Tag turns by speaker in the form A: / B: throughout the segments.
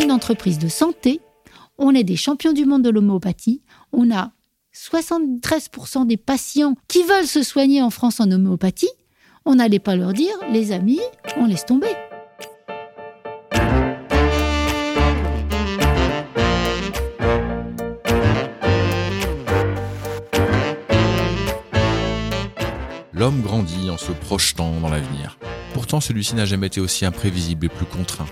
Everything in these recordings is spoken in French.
A: une entreprise de santé, on est des champions du monde de l'homéopathie, on a 73% des patients qui veulent se soigner en France en homéopathie. On n'allait pas leur dire, les amis, on laisse tomber.
B: L'homme grandit en se projetant dans l'avenir. Pourtant, celui-ci n'a jamais été aussi imprévisible et plus contraint.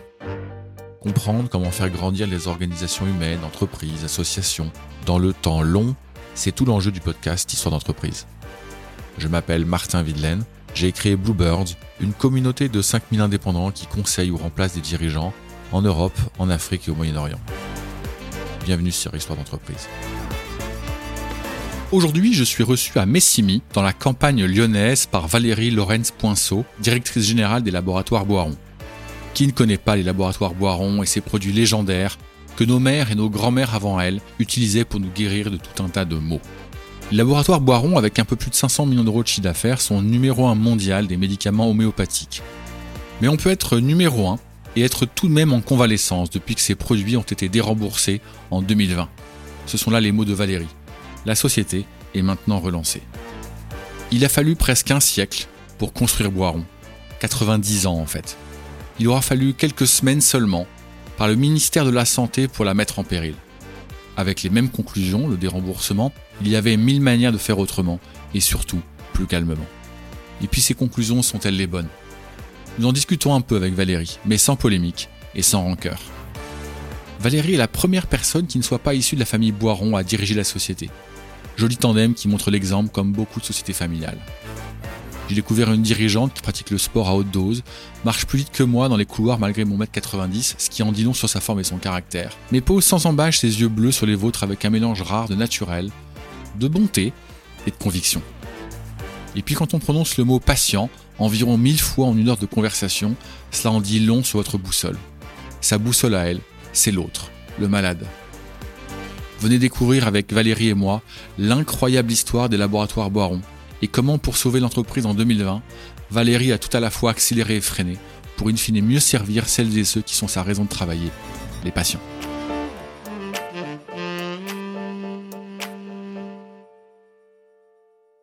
B: Comprendre comment faire grandir les organisations humaines, entreprises, associations, dans le temps long, c'est tout l'enjeu du podcast Histoire d'entreprise. Je m'appelle Martin Videlaine, j'ai créé Bluebirds, une communauté de 5000 indépendants qui conseillent ou remplacent des dirigeants en Europe, en Afrique et au Moyen-Orient. Bienvenue sur Histoire d'entreprise. Aujourd'hui, je suis reçu à Messimy, dans la campagne lyonnaise, par Valérie Lorenz Poinceau, directrice générale des laboratoires Boiron. Qui ne connaît pas les laboratoires Boiron et ses produits légendaires que nos mères et nos grands-mères avant elles utilisaient pour nous guérir de tout un tas de maux Les laboratoires Boiron, avec un peu plus de 500 millions d'euros de chiffre d'affaires, sont numéro un mondial des médicaments homéopathiques. Mais on peut être numéro un et être tout de même en convalescence depuis que ces produits ont été déremboursés en 2020. Ce sont là les mots de Valérie la société est maintenant relancée. Il a fallu presque un siècle pour construire Boiron. 90 ans en fait. Il aura fallu quelques semaines seulement par le ministère de la Santé pour la mettre en péril. Avec les mêmes conclusions, le déremboursement, il y avait mille manières de faire autrement et surtout plus calmement. Et puis ces conclusions sont-elles les bonnes? Nous en discutons un peu avec Valérie, mais sans polémique et sans rancœur. Valérie est la première personne qui ne soit pas issue de la famille Boiron à diriger la société. Joli tandem qui montre l'exemple comme beaucoup de sociétés familiales. J'ai découvert une dirigeante qui pratique le sport à haute dose, marche plus vite que moi dans les couloirs malgré mon mètre 90, ce qui en dit long sur sa forme et son caractère, mais pose sans embâche ses yeux bleus sur les vôtres avec un mélange rare de naturel, de bonté et de conviction. Et puis quand on prononce le mot patient environ mille fois en une heure de conversation, cela en dit long sur votre boussole. Sa boussole à elle, c'est l'autre, le malade, Venez découvrir avec Valérie et moi l'incroyable histoire des laboratoires Boiron et comment pour sauver l'entreprise en 2020, Valérie a tout à la fois accéléré et freiné pour in fine mieux servir celles et ceux qui sont sa raison de travailler, les patients.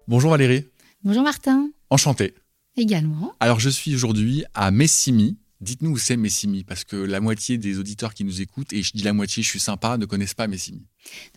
B: Bonjour Valérie.
A: Bonjour Martin.
B: Enchanté.
A: Également.
B: Alors je suis aujourd'hui à Messimy, Dites-nous où c'est Messimy, parce que la moitié des auditeurs qui nous écoutent, et je dis la moitié, je suis sympa, ne connaissent pas Messimy.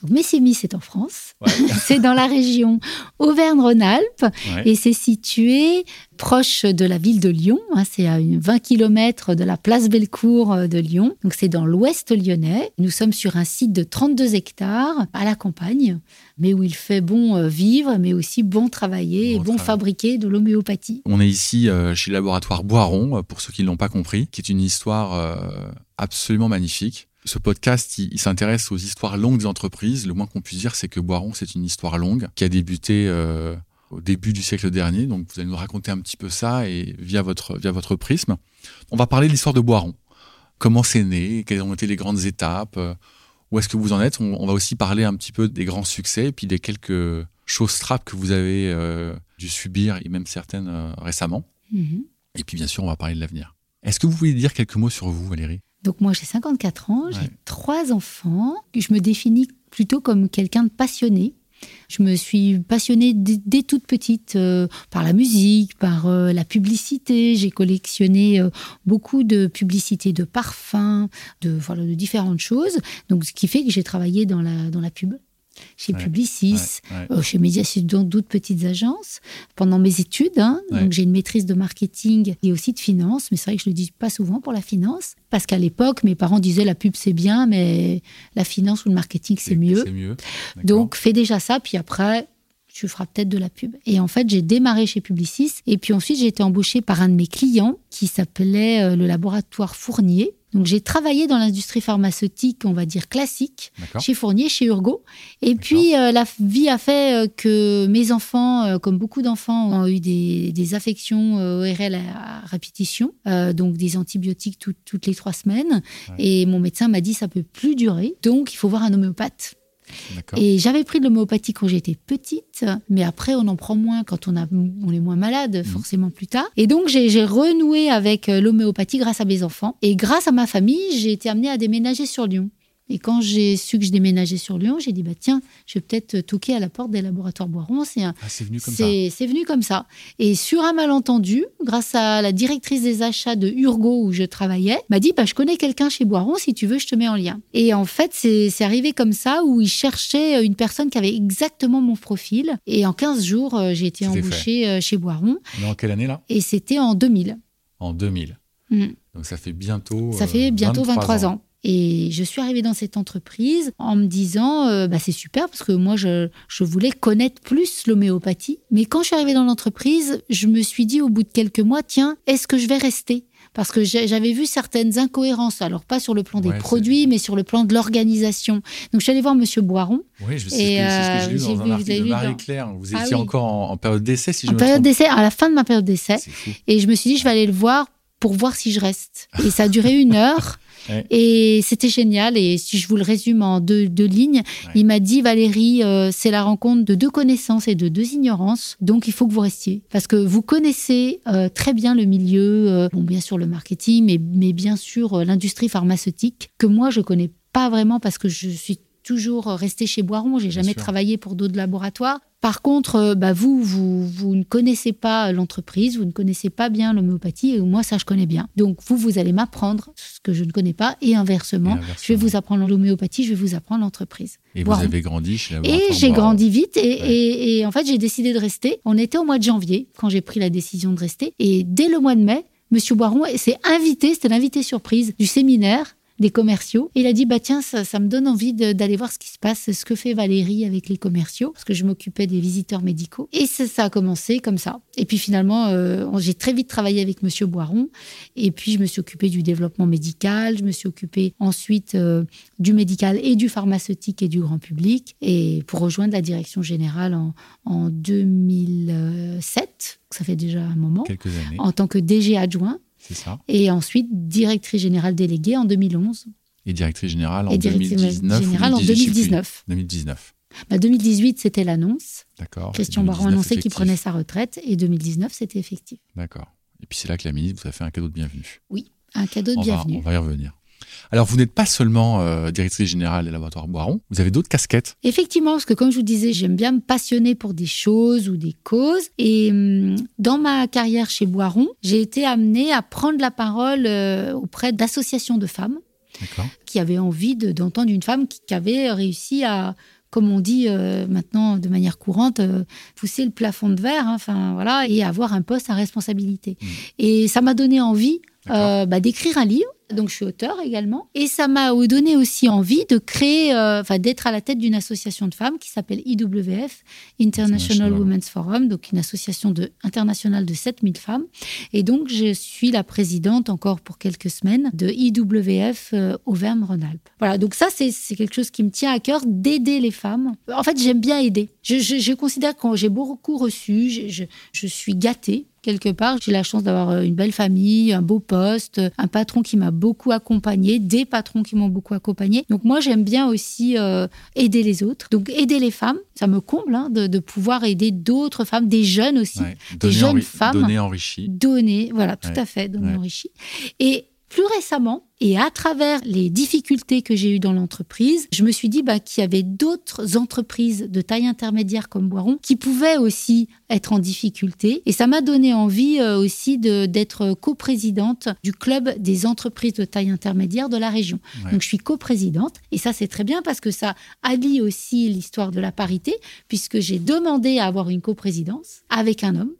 A: Donc c'est en France. c'est dans la région Auvergne-Rhône-Alpes et c'est situé proche de la ville de Lyon. Hein. c'est à 20 km de la place Bellecour euh, de Lyon. Donc c'est dans l'ouest lyonnais. Nous sommes sur un site de 32 hectares à la campagne, mais où il fait bon euh, vivre, mais aussi bon travailler et bon fabriquer de l'homéopathie.
B: On est ici euh, chez le laboratoire Boiron, pour ceux qui ne l'ont pas compris, qui est une histoire absolument magnifique. Ce podcast, il, s'intéresse aux histoires longues des entreprises. Le moins qu'on puisse dire, c'est que Boiron, c'est une histoire longue qui a débuté euh, au début du siècle dernier. Donc, vous allez nous raconter un petit peu ça et via votre, via votre prisme. On va parler de l'histoire de Boiron. Comment c'est né? Quelles ont été les grandes étapes? Euh, Où est-ce que vous en êtes? On, va aussi parler un petit peu des grands succès et puis des quelques choses trappes que vous avez euh, dû subir et même certaines récemment. Mm-hmm. Et puis, bien sûr, on va parler de l'avenir. Est-ce que vous pouvez dire quelques mots sur vous, Valérie?
A: Donc moi j'ai 54 ans, j'ai trois enfants. Je me définis plutôt comme quelqu'un de passionné. Je me suis passionnée dès, toute petite euh, par la musique, par euh, la publicité. J'ai collectionné euh, beaucoup de publicités de parfums, de, voilà, de différentes choses. Donc, ce qui fait que j'ai travaillé dans la, dans la pub chez Publicis, euh, chez Mediacis, dans d'autres petites agences, pendant mes études. Hein. donc j'ai une maîtrise de marketing et aussi de finance, mais c'est vrai que je le dis pas souvent pour la finance, parce qu'à l'époque, mes parents disaient la pub c'est bien, mais la finance ou le marketing c'est mieux. mieux. Donc fais déjà ça, puis après tu feras peut-être de la pub. Et en fait, j'ai démarré chez Publicis. Et puis ensuite, j'ai été embauchée par un de mes clients qui s'appelait euh, le laboratoire Fournier, donc j'ai travaillé dans l'industrie pharmaceutique, on va dire classique, chez Fournier, chez Urgo. Et puis euh, la vie a fait euh, que mes enfants, euh, comme beaucoup d'enfants, ont eu des, affections ORL à, répétition, donc des antibiotiques toutes les trois semaines. Et mon médecin m'a dit ça peut plus durer, donc il faut voir un homéopathe. Et j'avais pris de l'homéopathie quand j'étais petite, mais après on en prend moins quand on, a, on est moins malade, mhm. forcément plus tard. Et donc j'ai renoué avec euh, l'homéopathie grâce à mes enfants. Et grâce à ma famille, j'ai été amenée à déménager sur Lyon. Et quand j'ai su que je déménageais sur Lyon, j'ai dit bah tiens, je vais peut-être toquer à la porte des laboratoires Boiron.
B: C'est ah, venu comme ça.
A: C'est venu comme ça. Et sur un malentendu, grâce à la directrice des achats de Urgo où je travaillais, m'a dit bah je connais quelqu'un chez Boiron, si tu veux, je te mets en lien. Et en fait, c'est arrivé comme ça où il cherchait une personne qui avait exactement mon profil. Et en 15 jours, euh, j'ai été embauchée euh, chez Boiron.
B: en quelle année là?
A: Et c'était en 2000.
B: En 2000. Mm. Donc ça fait bientôt.
A: Ça fait bientôt 23, ans. Et je suis arrivée dans cette entreprise en me disant, euh, bah, c'est super parce que moi, je, je voulais connaître plus l'homéopathie. Mais quand je suis arrivée dans l'entreprise, je me suis dit au bout de quelques mois, tiens, est-ce que je vais rester? Parce que j'avais vu certaines incohérences, alors pas sur le plan des produits, mais sur le plan de l'organisation. Donc je suis allée voir Monsieur Boiron.
B: Oui, je sais et, ce que, j'ai lu dans un article de Marie-Claire. Vous ah étiez encore en, période d'essai, si je
A: en période d'essai, à la fin de ma période d'essai. Et je me suis dit, je vais aller le voir pour voir si je reste. Et ça a duré une heure. Et c'était génial. Et si je vous le résume en deux, lignes, il m'a dit Valérie, euh, c'est la rencontre de deux connaissances et de deux ignorances. Donc il faut que vous restiez. Parce que vous connaissez euh, très bien le milieu, euh, bon, bien sûr le marketing, mais, mais bien sûr l'industrie pharmaceutique, que moi je connais pas vraiment parce que je suis toujours resté chez Boiron, j'ai jamais travaillé pour d'autres laboratoires. Par contre, euh, bah vous, vous, vous ne connaissez pas l'entreprise, vous ne connaissez pas bien l'homéopathie, et moi, ça, je connais bien. Donc, vous, vous allez m'apprendre ce que je ne connais pas, et inversement, je vais vous apprendre l'homéopathie, je vais vous apprendre l'entreprise.
B: Et vous avez grandi chez
A: Et j'ai grandi vite, et, et, en fait, j'ai décidé de rester. On était au mois de janvier, quand j'ai pris la décision de rester, et dès le mois de mai, Monsieur Boiron s'est invité, c'était l'invité surprise du séminaire des commerciaux. il a dit, bah tiens, ça, ça me donne envie d'aller voir ce qui se passe, ce que fait Valérie avec les commerciaux, parce que je m'occupais des visiteurs médicaux. Et ça, ça, a commencé comme ça. Et puis finalement, euh, j'ai très vite travaillé avec Monsieur Boiron. Et puis je me suis occupée du développement médical. Je me suis occupée ensuite euh, du médical et du pharmaceutique et du grand public. Et pour rejoindre la direction générale en, en 2007, ça fait déjà un moment,
B: Quelques années.
A: en tant que DG adjoint. Et ensuite, directrice générale déléguée en 2011.
B: Et directrice générale en 2019. Générale
A: en 2019.
B: 2019.
A: Bah 2018, c'était l'annonce.
B: D'accord.
A: Christian Baron annonçait qu'il prenait sa retraite. Et 2019, c'était effectif.
B: D'accord. Et puis c'est là que la ministre vous a fait un cadeau de bienvenue.
A: Oui, un cadeau de bienvenue.
B: on va y revenir. Alors, vous n'êtes pas seulement euh, directrice générale des laboratoires Boiron, vous avez d'autres casquettes.
A: Effectivement, parce que comme je vous disais, j'aime bien me passionner pour des choses ou des causes. Et hum, dans ma carrière chez Boiron, j'ai été amenée à prendre la parole euh, auprès d'associations de femmes qui avaient envie d'entendre une femme qui, avait réussi à comme on dit euh, maintenant de manière courante, pousser le plafond de verre, hein, enfin voilà, et avoir un poste à responsabilité. Mmh. Et ça m'a donné envie bah, d'écrire un livre donc je suis auteur également. Et ça m'a donné aussi envie de créer, euh, d'être à la tête d'une association de femmes qui s'appelle IWF, International Women's Forum, donc une association de, internationale de 7000 femmes. Et donc je suis la présidente encore pour quelques semaines de IWF euh, Auvergne-Rhône-Alpes. Voilà, donc ça c'est quelque chose qui me tient à cœur d'aider les femmes. En fait j'aime bien aider. Je, je, considère que j'ai beaucoup reçu, je, je suis gâtée quelque part. J'ai la chance d'avoir euh, une belle famille, un beau poste, un patron qui m'a beaucoup accompagné, des patrons qui m'ont beaucoup accompagné. Donc moi, j'aime bien aussi euh, aider les autres. Donc aider les femmes, ça me comble hein, de, pouvoir aider d'autres femmes, des jeunes aussi, des jeunes femmes.
B: Donner enrichi.
A: Donner, voilà, tout à fait, donner enrichi. Et plus récemment, et à travers les difficultés que j'ai eues dans l'entreprise, je me suis dit bah, qu'il y avait d'autres entreprises de taille intermédiaire comme Boiron qui pouvaient aussi être en difficulté. Et ça m'a donné envie euh, aussi d'être coprésidente du club des entreprises de taille intermédiaire de la région. Donc je suis coprésidente et ça c'est très bien parce que ça allie aussi l'histoire de la parité puisque j'ai demandé à avoir une coprésidence avec un homme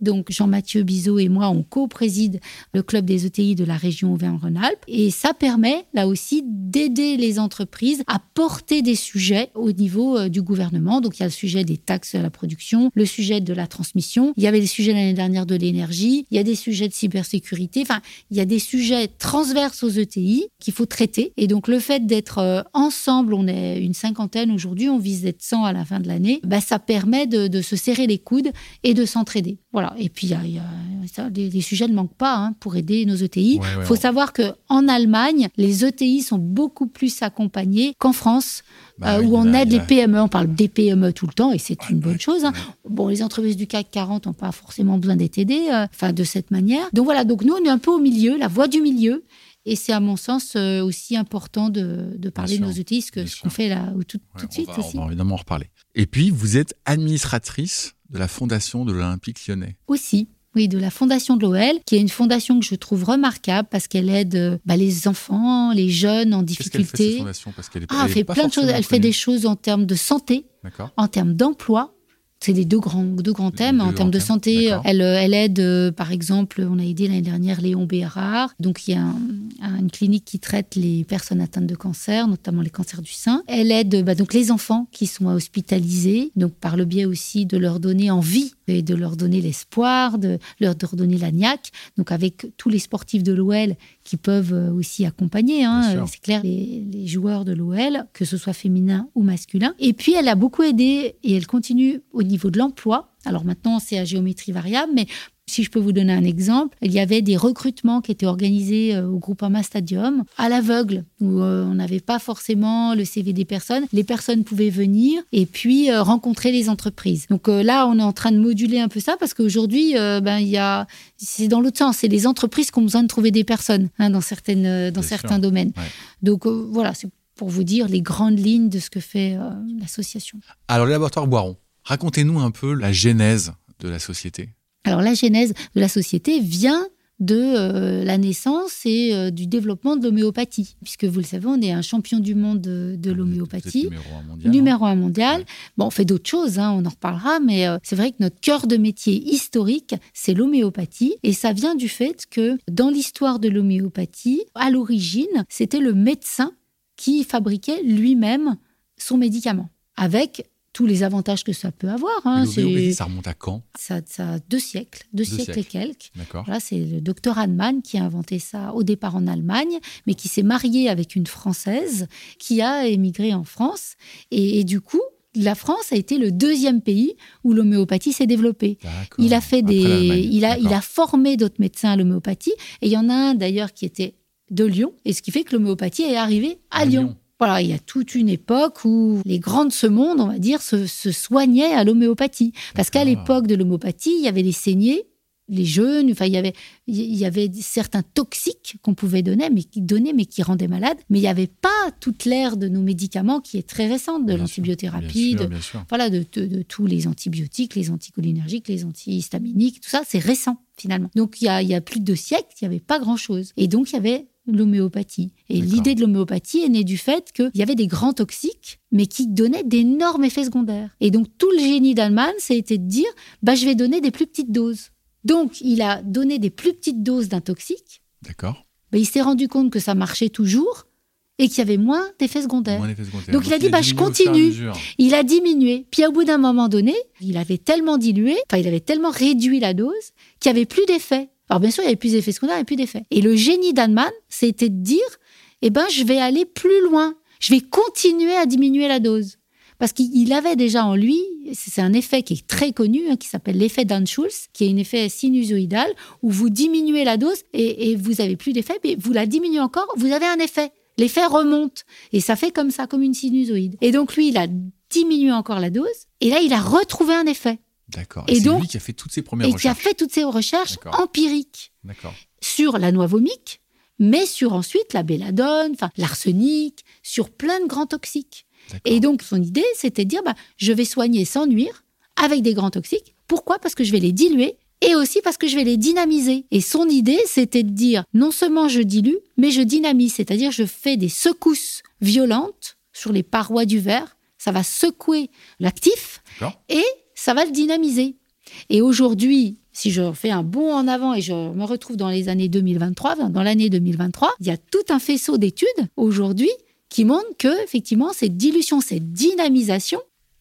A: donc Jean-Mathieu Bizot et moi, on co-préside le club des ETI de la région Auvergne-Rhône-Alpes. Et ça permet, là aussi, d'aider les entreprises à porter des sujets au niveau euh, du gouvernement. Donc il y a le sujet des taxes à la production, le sujet de la transmission. Il y avait des sujets l'année dernière de l'énergie. Il y a des sujets de cybersécurité. Enfin, il y a des sujets transverses aux ETI qu'il faut traiter. Et donc le fait d'être euh, ensemble, on est une cinquantaine aujourd'hui, on vise d'être 100 à la fin de l'année, bah, ça permet de se serrer les coudes et de s'entraider. Voilà. Et puis, il y a, des, sujets ne manquent pas hein, pour aider nos ETI. Il faut savoir qu'en Allemagne, les ETI sont beaucoup plus accompagnés qu'en France. Bah euh, où on aide les PME, on parle des PME tout le temps et c'est une bonne chose. Hein. Bon, les entreprises du CAC 40 n'ont pas forcément besoin d'être aidées, euh, enfin de cette manière. Donc voilà, donc nous on est un peu au milieu, la voie du milieu. Et c'est à mon sens euh, aussi important de, parler de nos outils, ce qu'on fait là tout, tout de suite aussi.
B: On va évidemment en reparler. Et puis, vous êtes administratrice de la fondation de l'Olympique lyonnais.
A: Aussi. Oui, de la fondation de l'OL, qui est une fondation que je trouve remarquable parce qu'elle aide bah, les enfants, les jeunes en difficulté. Qu'est-ce qu'elle fait,
B: fondation? Parce qu'elle
A: ah, elle fait plein de choses. Elle fait des choses en termes de santé, en termes d'emploi, c'est les deux grands, deux grands thèmes. en termes de santé, elle, elle, aide, euh, par exemple, on a aidé l'année dernière Léon Bérard. Donc, il y a une clinique qui traite les personnes atteintes de cancer, notamment les cancers du sein. Elle aide bah, donc les enfants qui sont hospitalisés, donc par le biais aussi de leur donner envie et de leur donner l'espoir, de leur donner la niaque. Donc, avec tous les sportifs de l'OL qui peuvent euh, aussi accompagner, hein, c'est clair, les, les joueurs de l'OL, que ce soit féminin ou masculin. Et puis, elle a beaucoup aidé et elle continue au niveau de l'emploi. Alors maintenant, c'est à géométrie variable, mais si je peux vous donner un exemple, il y avait des recrutements qui étaient organisés euh, au Groupama Stadium à l'aveugle, où euh, on n'avait pas forcément le CV des personnes. Les personnes pouvaient venir et puis euh, rencontrer les entreprises. Donc là, on est en train de moduler un peu ça parce qu'aujourd'hui, ben il y a, c'est dans l'autre sens, c'est les entreprises qui ont besoin de trouver des personnes hein, dans certaines, dans certains domaines. Donc voilà, c'est pour vous dire les grandes lignes de ce que fait l'association.
B: Alors, le laboratoire Boiron, Racontez-nous un peu la genèse de la société.
A: Alors la genèse de la société vient de euh, la naissance et euh, du développement de l'homéopathie. Puisque vous le savez, on est un champion du monde de, l'homéopathie.
B: Numéro un mondial.
A: Numéro un mondial. Bon, on fait d'autres choses, hein, on en reparlera, mais euh, c'est vrai que notre cœur de métier historique, c'est l'homéopathie. Et ça vient du fait que dans l'histoire de l'homéopathie, à l'origine, c'était le médecin qui fabriquait lui-même son médicament. Avec tous les avantages que ça peut avoir.
B: Hein, ça remonte à quand
A: ça, a deux siècles, deux, siècles, et quelques. Là, c'est le docteur Hahnemann qui a inventé ça au départ en Allemagne, mais qui s'est marié avec une Française qui a émigré en France. Et, du coup, la France a été le deuxième pays où l'homéopathie s'est développée. Il a fait des, il a, il a formé d'autres médecins à l'homéopathie. Et il y en a un d'ailleurs qui était de Lyon, et ce qui fait que l'homéopathie est arrivée à, Lyon. Voilà, il y a toute une époque où les grands de ce monde, on va dire, se, soignaient à l'homéopathie. Parce qu'à l'époque de l'homéopathie, il y avait les saignées, les jeunes, enfin, il y avait, il y avait certains toxiques qu'on pouvait donner, mais qui donnaient, mais qui rendaient malade. Mais il n'y avait pas toute l'ère de nos médicaments qui est très récente, de l'antibiothérapie, de, voilà, de, tous les antibiotiques, les anticholinergiques, les antihistaminiques, tout ça, c'est récent finalement. Donc il y a, il y a plus de deux siècles, il n'y avait pas grand-chose. Et donc il y avait l'homéopathie. Et l'idée de l'homéopathie est née du fait qu'il y avait des grands toxiques, mais qui donnaient d'énormes effets secondaires. Et donc tout le génie d'Allemagne, c'était de dire, bah, je vais donner des plus petites doses. Donc il a donné des plus petites doses d'un toxique.
B: D'accord.
A: Mais il s'est rendu compte que ça marchait toujours et qu'il y avait moins d'effets secondaires. Donc, il a dit, bah, je continue. Il a diminué. Puis au bout d'un moment donné, il avait tellement dilué, enfin il avait tellement réduit la dose qu'il n'y avait plus d'effet. Alors bien sûr, il y avait plus d'effets secondaires et plus d'effets. Et le génie d'Annemann, c'était de dire, eh ben, je vais aller plus loin. Je vais continuer à diminuer la dose. Parce qu'il avait déjà en lui, c'est un effet qui est très connu, hein, qui s'appelle l'effet d'Anschulz, qui est un effet sinusoïdal, où vous diminuez la dose et, vous avez plus d'effet, mais vous la diminuez encore, vous avez un effet. L'effet remonte. Et ça fait comme ça, comme une sinusoïde. Et donc lui, il a diminué encore la dose, et là, il a retrouvé un effet.
B: D'accord. Et, donc, lui qui a fait toutes ces premières recherches.
A: Et qui a fait toutes ces recherches empiriques sur la noix vomique, mais sur ensuite la belladone, l'arsenic, sur plein de grands toxiques. Et donc son idée, c'était de dire, bah, je vais soigner sans nuire avec des grands toxiques. Pourquoi? Parce que je vais les diluer et aussi parce que je vais les dynamiser. Et son idée, c'était de dire, non seulement je dilue, mais je dynamise, c'est-à-dire je fais des secousses violentes sur les parois du verre. Ça va secouer l'actif et ça va le dynamiser. Et aujourd'hui, si je fais un bond en avant et je me retrouve dans les années 2023, dans l'année 2023, il y a tout un faisceau d'études aujourd'hui qui montrent que effectivement cette dilution, cette dynamisation,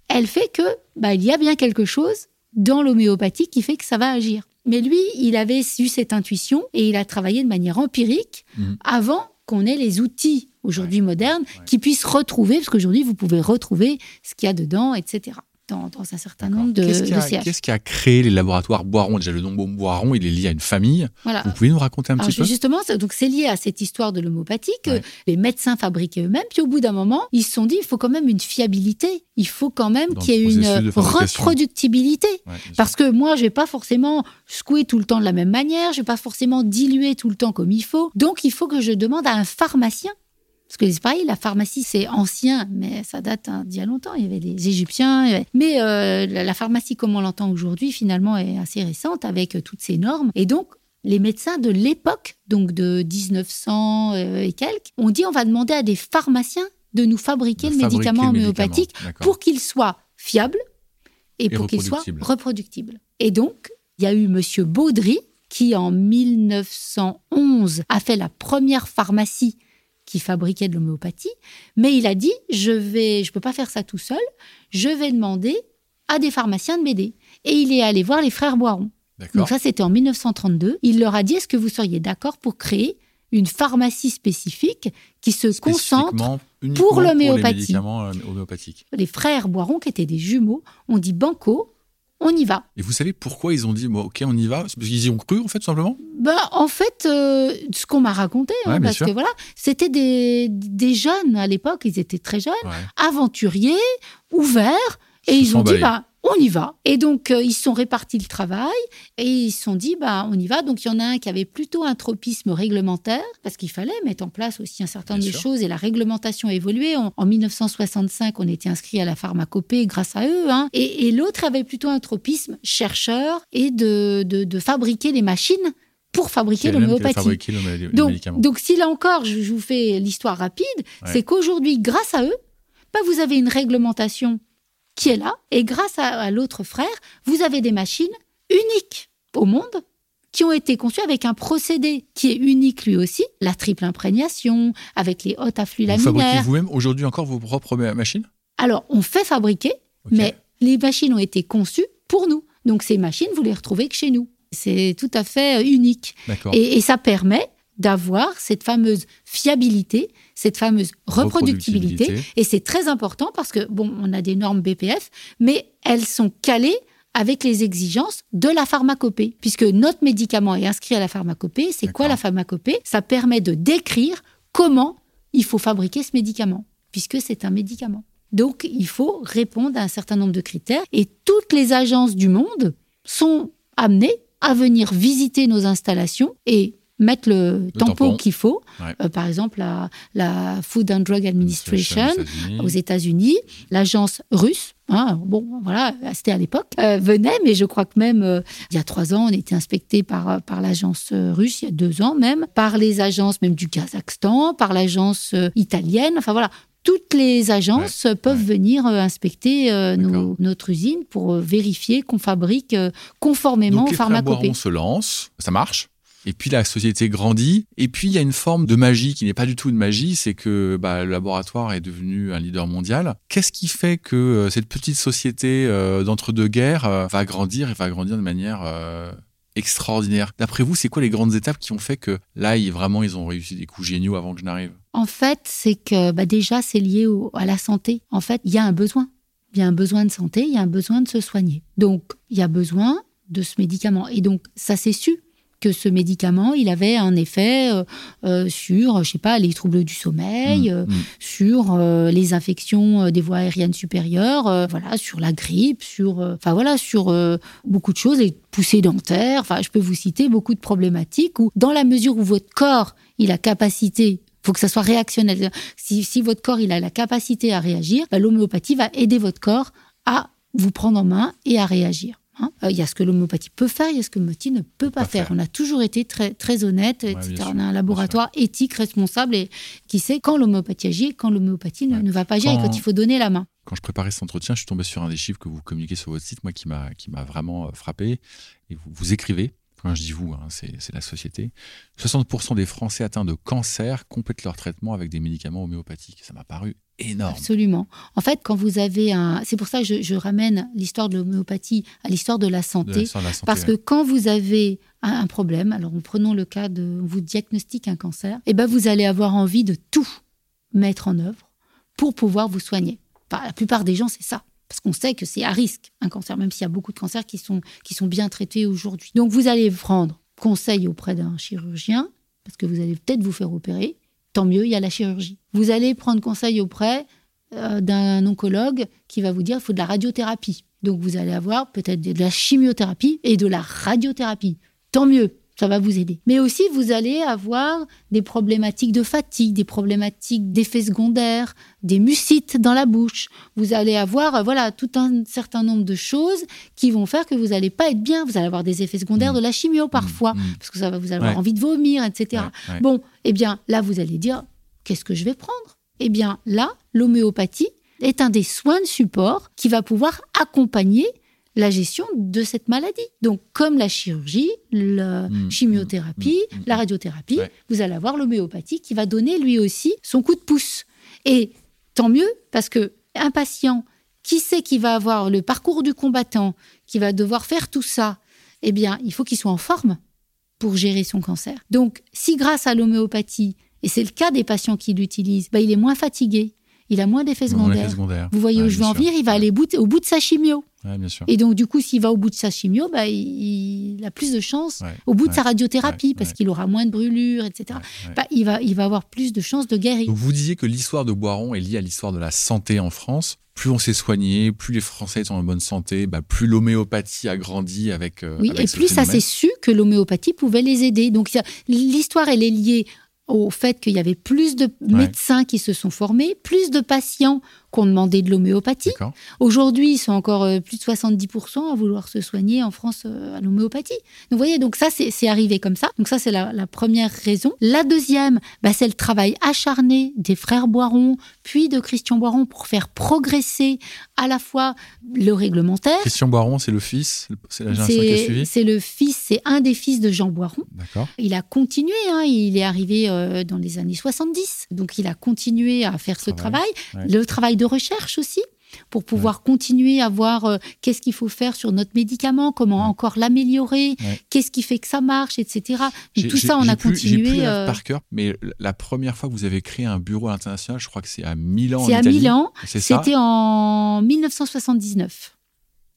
A: elle fait que bah, il y a bien quelque chose dans l'homéopathie qui fait que ça va agir. Mais lui, il avait eu cette intuition et il a travaillé de manière empirique mmh. avant qu'on ait les outils aujourd'hui modernes qui puissent retrouver, parce qu'aujourd'hui vous pouvez retrouver ce qu'il y a dedans, etc dans, un certain nombre de,
B: Qu'est-ce qui, a créé les laboratoires Boiron Déjà, le nom Boiron, il est lié à une famille. Vous pouvez nous raconter un petit peu
A: Justement, donc c'est lié à cette histoire de l'homéopathie que les médecins fabriquaient eux-mêmes. Puis au bout d'un moment, ils se sont dit, il faut quand même une fiabilité. Il faut quand même qu'il y ait une reproductibilité. Parce que moi, je vais pas forcément secouer tout le temps de la même manière. Je vais pas forcément diluer tout le temps comme il faut. Donc, il faut que je demande à un pharmacien parce que c'est pareil, la pharmacie, c'est ancien, mais ça date hein, d'il y a longtemps. Il y avait des Égyptiens. Mais euh, la pharmacie, comme on l'entend aujourd'hui, finalement, est assez récente avec euh, toutes ces normes. Et donc, les médecins de l'époque, donc de 1900 euh, et quelques, ont dit on va demander à des pharmaciens de nous fabriquer le médicament homéopathique pour qu'il soit fiable et, pour qu'il soit reproductible. Et donc, il y a eu Monsieur Baudry qui, en 1911, a fait la première pharmacie qui fabriquait de l'homéopathie, mais il a dit je vais, je peux pas faire ça tout seul, je vais demander à des pharmaciens de m'aider. Et il est allé voir les frères Boiron. Donc ça, c'était en 1932. Il leur a dit est-ce que vous seriez d'accord pour créer une pharmacie spécifique qui se concentre pour l'homéopathie.
B: Les,
A: les frères Boiron, qui étaient des jumeaux, ont dit banco, on y va.
B: Et vous savez pourquoi ils ont dit, ok, on y va? Parce qu'ils y ont cru, en fait, tout simplement?
A: Bah, En fait, euh, ce qu'on m'a raconté, hein, parce que voilà, c'était des, des, jeunes à l'époque, ils étaient très jeunes, aventuriers, ouverts, et ils ont dit, bah, on y va. Et donc, euh, ils sont répartis le travail et ils se sont dit, bah, on y va. Donc, il y en a un qui avait plutôt un tropisme réglementaire, parce qu'il fallait mettre en place aussi un certain nombre de choses et la réglementation a évolué. En, 1965, on était inscrit à la pharmacopée grâce à eux. Hein. Et, l'autre avait plutôt un tropisme chercheur et de, de, fabriquer des machines pour fabriquer l'homéopathie. Donc, donc, si là encore, je, vous fais l'histoire rapide, c'est qu'aujourd'hui, grâce à eux, bah, vous avez une réglementation qui est là. Et grâce à, l'autre frère, vous avez des machines uniques au monde qui ont été conçues avec un procédé qui est unique lui aussi, la triple imprégnation, avec les hautes afflux laminaires.
B: Vous fabriquez vous-même aujourd'hui encore vos propres machines?
A: Alors, on fait fabriquer, mais les machines ont été conçues pour nous. Donc, ces machines, vous les retrouvez que chez nous. C'est tout à fait euh, unique. Et, et ça permet d'avoir cette fameuse fiabilité, cette fameuse reproductibilité. Et c'est très important parce que, bon, on a des normes BPF, mais elles sont calées avec les exigences de la pharmacopée. Puisque notre médicament est inscrit à la pharmacopée. C'est quoi la pharmacopée? Ça permet de décrire comment il faut fabriquer ce médicament, puisque c'est un médicament. Donc, il faut répondre à un certain nombre de critères. Et toutes les agences du monde sont amenées à venir visiter nos installations et mettre le, tampon, qu'il faut. Euh, par exemple, la, la, Food and Drug Administration aux États-Unis, l'agence russe. Hein, bon, voilà, c'était à l'époque, euh, venait, mais je crois que même euh, il y a trois ans, on était inspecté par, par l'agence russe, il y a deux ans même, par les agences même du Kazakhstan, par l'agence italienne, enfin voilà, toutes les agences peuvent venir inspecter notre usine pour vérifier qu'on fabrique conformément
B: Donc,
A: aux pharmacopées.
B: on se lance, ça marche? Et puis la société grandit. Et puis il y a une forme de magie qui n'est pas du tout une magie, c'est que bah, le laboratoire est devenu un leader mondial. Qu'est-ce qui fait que euh, cette petite société euh, d'entre-deux-guerres euh, va grandir et va grandir de manière extraordinaire? D'après vous, c'est quoi les grandes étapes qui ont fait que là, ils, vraiment, ils ont réussi des coups géniaux avant que je n'arrive?
A: En fait, c'est que bah, déjà, c'est lié à la santé. En fait, il y a un besoin. Il y a un besoin de santé, il y a un besoin de se soigner. Donc, il y a besoin de ce médicament. Et donc, ça s'est su que ce médicament, il avait un effet euh, euh, sur, je sais pas, les troubles du sommeil, mmh, euh, mmh. sur les infections des voies aériennes supérieures, voilà, sur la grippe, sur, enfin voilà, sur beaucoup de choses, les poussées dentaires. Enfin, je peux vous citer beaucoup de problématiques où, dans la mesure où votre corps, il a capacité faut que ça soit réactionnel. Si, si, votre corps il a la capacité à réagir, bah, l'homéopathie va aider votre corps à vous prendre en main et à réagir. Hein. Euh, il y a ce que l'homéopathie peut faire, il y a ce que l'homéopathie ne peut pas, faire. On a toujours été très, très honnête, on a un laboratoire éthique, responsable et qui sait quand l'homéopathie agit et quand l'homéopathie ne, va pas agir et quand il faut donner la main.
B: Quand je préparais cet entretien, je suis tombé sur un des chiffres que vous communiquez sur votre site, moi qui m'a vraiment euh, frappé. Et vous, vous écrivez quand je dis vous, hein, c'est la société, 60% des Français atteints de cancer complètent leur traitement avec des médicaments homéopathiques. Ça m'a paru énorme.
A: Absolument. En fait, quand vous avez un... C'est pour ça que je, ramène l'histoire de l'homéopathie à l'histoire de la santé. parce que quand vous avez un, problème, alors prenons le cas de... On vous diagnostique un cancer, et eh ben vous allez avoir envie de tout mettre en œuvre pour pouvoir vous soigner. la plupart des gens, c'est ça parce qu'on sait que c'est à risque, un cancer, même s'il y a beaucoup de cancers qui sont, qui sont bien traités aujourd'hui. Donc vous allez prendre conseil auprès d'un chirurgien, parce que vous allez peut-être vous faire opérer, tant mieux, il y a la chirurgie. Vous allez prendre conseil auprès euh, d'un oncologue qui va vous dire qu'il faut de la radiothérapie. Donc vous allez avoir peut-être de la chimiothérapie et de la radiothérapie. Tant mieux, ça va vous aider. Mais aussi, vous allez avoir des problématiques de fatigue, des problématiques d'effets secondaires, des mucites dans la bouche. Vous allez avoir, euh, voilà, tout un certain nombre de choses qui vont faire que vous n'allez pas être bien. Vous allez avoir des effets secondaires mmh. de la chimio parfois, mmh. parce que ça va vous avoir envie de vomir, etc. Bon, eh bien, là, vous allez dire, qu'est-ce que je vais prendre? Eh bien, là, l'homéopathie est un des soins de support qui va pouvoir accompagner la gestion de cette maladie. Donc, comme la chirurgie, la mmh, chimiothérapie, mmh, mmh, la radiothérapie, vous allez avoir l'homéopathie qui va donner lui aussi son coup de pouce. Et tant mieux, parce que un patient qui sait qu'il va avoir le parcours du combattant, qui va devoir faire tout ça, eh bien, il faut qu'il soit en forme pour gérer son cancer. Donc, si grâce à l'homéopathie, et c'est le cas des patients qui l'utilisent, bah, il est moins fatigué, il a moins d'effets secondaires. Vous voyez où je veux en venir Il va aller au bout de sa chimio. Et donc, du coup, s'il va au bout de sa chimio, bah, il, a plus de chance au bout de sa radiothérapie parce qu'il aura moins de brûlures, etc. Bah, il, va, il va avoir plus de chances de guérir.
B: Donc, vous disiez que l'histoire de Boiron est liée à l'histoire de la santé en France. Plus on s'est soigné, plus les Français sont en bonne santé, bah, plus l'homéopathie a grandi avec. Euh,
A: oui, et plus ça s'est su que l'homéopathie pouvait les aider. Donc, l'histoire, elle est liée au fait qu'il y avait plus de médecins qui se sont formés, plus de patients qu'on demandait de l'homéopathie. Aujourd'hui, ils sont encore euh, plus de 70% à vouloir se soigner en France euh, à l'homéopathie. Donc, vous voyez, donc ça, c'est arrivé comme ça. Donc, ça, c'est la, première raison. La deuxième, bah, c'est le travail acharné des frères Boiron, puis de Christian Boiron pour faire progresser à la fois le réglementaire.
B: Christian Boiron, c'est le fils C'est la génération qui a suivi
A: C'est le fils, c'est un des fils de Jean Boiron. Il a continué, hein, il est arrivé euh, dans les années 70. Donc, il a continué à faire ce travail. Le travail de de recherche aussi pour pouvoir continuer à voir euh, qu'est-ce qu'il faut faire sur notre médicament, comment encore l'améliorer, qu'est-ce qui fait que ça marche, etc. tout ça, on a continué. Plus
B: euh, par cœur, mais la première fois que vous avez créé un bureau international, je crois que c'est à Milan.
A: C'est à Milan. C'était en 1979.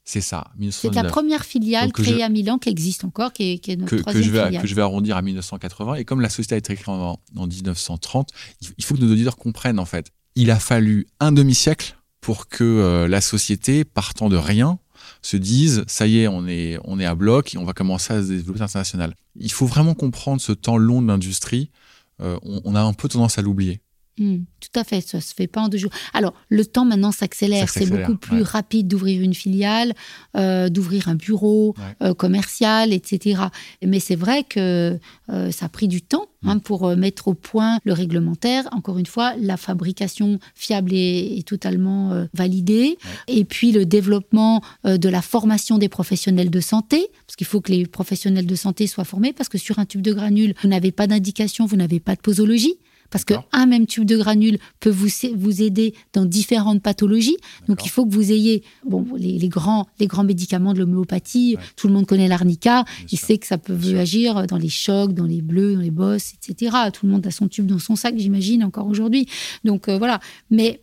B: C'est ça,
A: C'est la première filiale créée à Milan qui existe encore, qui est, notre que, je
B: vais,
A: filiale.
B: Que je vais arrondir à 1980. Et comme la société a été créée en, en 1930, il faut que nos auditeurs comprennent en fait il a fallu un demi-siècle pour que euh, la société, partant de rien, se dise ça y est, on est, on est à bloc et on va commencer à se développer international. Il faut vraiment comprendre ce temps long de l'industrie. Euh, on, a un peu tendance à l'oublier.
A: Hmm, tout à fait, ça se fait pas en deux jours. Alors, le temps maintenant s'accélère, c'est beaucoup plus rapide d'ouvrir une filiale, euh, d'ouvrir un bureau euh, commercial, etc. Mais c'est vrai que euh, ça a pris du temps hein, hmm. pour mettre au point le réglementaire. Encore une fois, la fabrication fiable est, totalement validée. Et puis le développement de la formation des professionnels de santé, parce qu'il faut que les professionnels de santé soient formés, parce que sur un tube de granules, vous n'avez pas d'indication, vous n'avez pas de posologie. Parce qu'un même tube de granule peut vous, vous aider dans différentes pathologies. Donc il faut que vous ayez bon, les, grands, les grands médicaments de l'homéopathie. Tout le monde connaît l'arnica. Il sait que ça peut agir dans les chocs, dans les bleus, dans les bosses, etc. Tout le monde a son tube dans son sac, j'imagine, encore aujourd'hui. Donc euh, voilà. Mais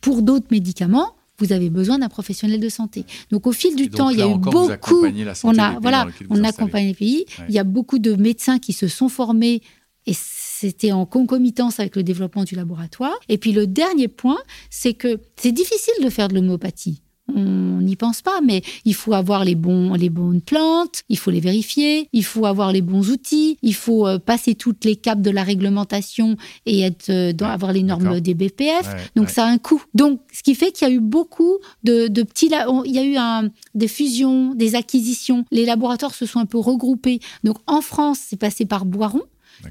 A: pour d'autres médicaments, vous avez besoin d'un professionnel de santé. Donc au fil du temps, il y a eu beaucoup. on a voilà, on accompagne les pays. Il y a beaucoup de médecins qui se sont formés et c'était en concomitance avec le développement du laboratoire. Et puis le dernier point, c'est que c'est difficile de faire de l'homéopathie. On n'y pense pas, mais il faut avoir les, bons, les bonnes plantes, il faut les vérifier, il faut avoir les bons outils, il faut euh, passer toutes les capes de la réglementation et être, euh, dans, avoir les normes des BPF. Donc ça a un coût. Donc ce qui fait qu'il y a eu beaucoup de, petits... Il y a eu un, des fusions, des acquisitions. Les laboratoires se sont un peu regroupés. Donc en France, c'est passé par Boiron,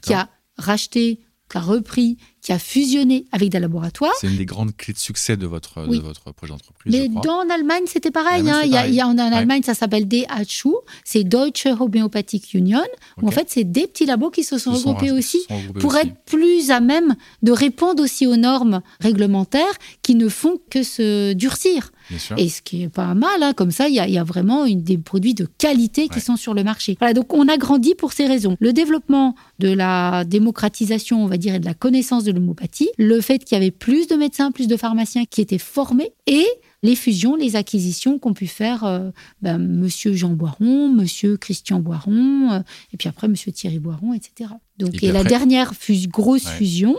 A: qui a racheté, qui a repris, qui a fusionné avec des laboratoires.
B: C'est une des grandes clés de succès de votre, de votre projet d'entreprise.
A: Mais dans en Allemagne, c'était pareil. Hein. Il, y a, en, Allemagne, ça s'appelle DHU, c'est Deutsche Homöopathic Union, où en fait, c'est des petits labos qui se sont regroupés aussi pour être plus à même de répondre aussi aux normes réglementaires qui ne font que se durcir. Et ce qui est pas mal, hein. comme ça, il y, a, vraiment une, des produits de qualité qui sont sur le marché. Voilà, donc on a grandi pour ces raisons. Le développement de la démocratisation, on va dire, et de la connaissance de l'homéopathie, le fait qu'il y avait plus de médecins, plus de pharmaciens qui étaient formés et les fusions, les acquisitions qu'ont pu faire euh, ben, Monsieur Jean Boiron, Monsieur Christian Boiron, euh, et puis après Monsieur Thierry Boiron, etc. Donc, et, la dernière grosse fusion,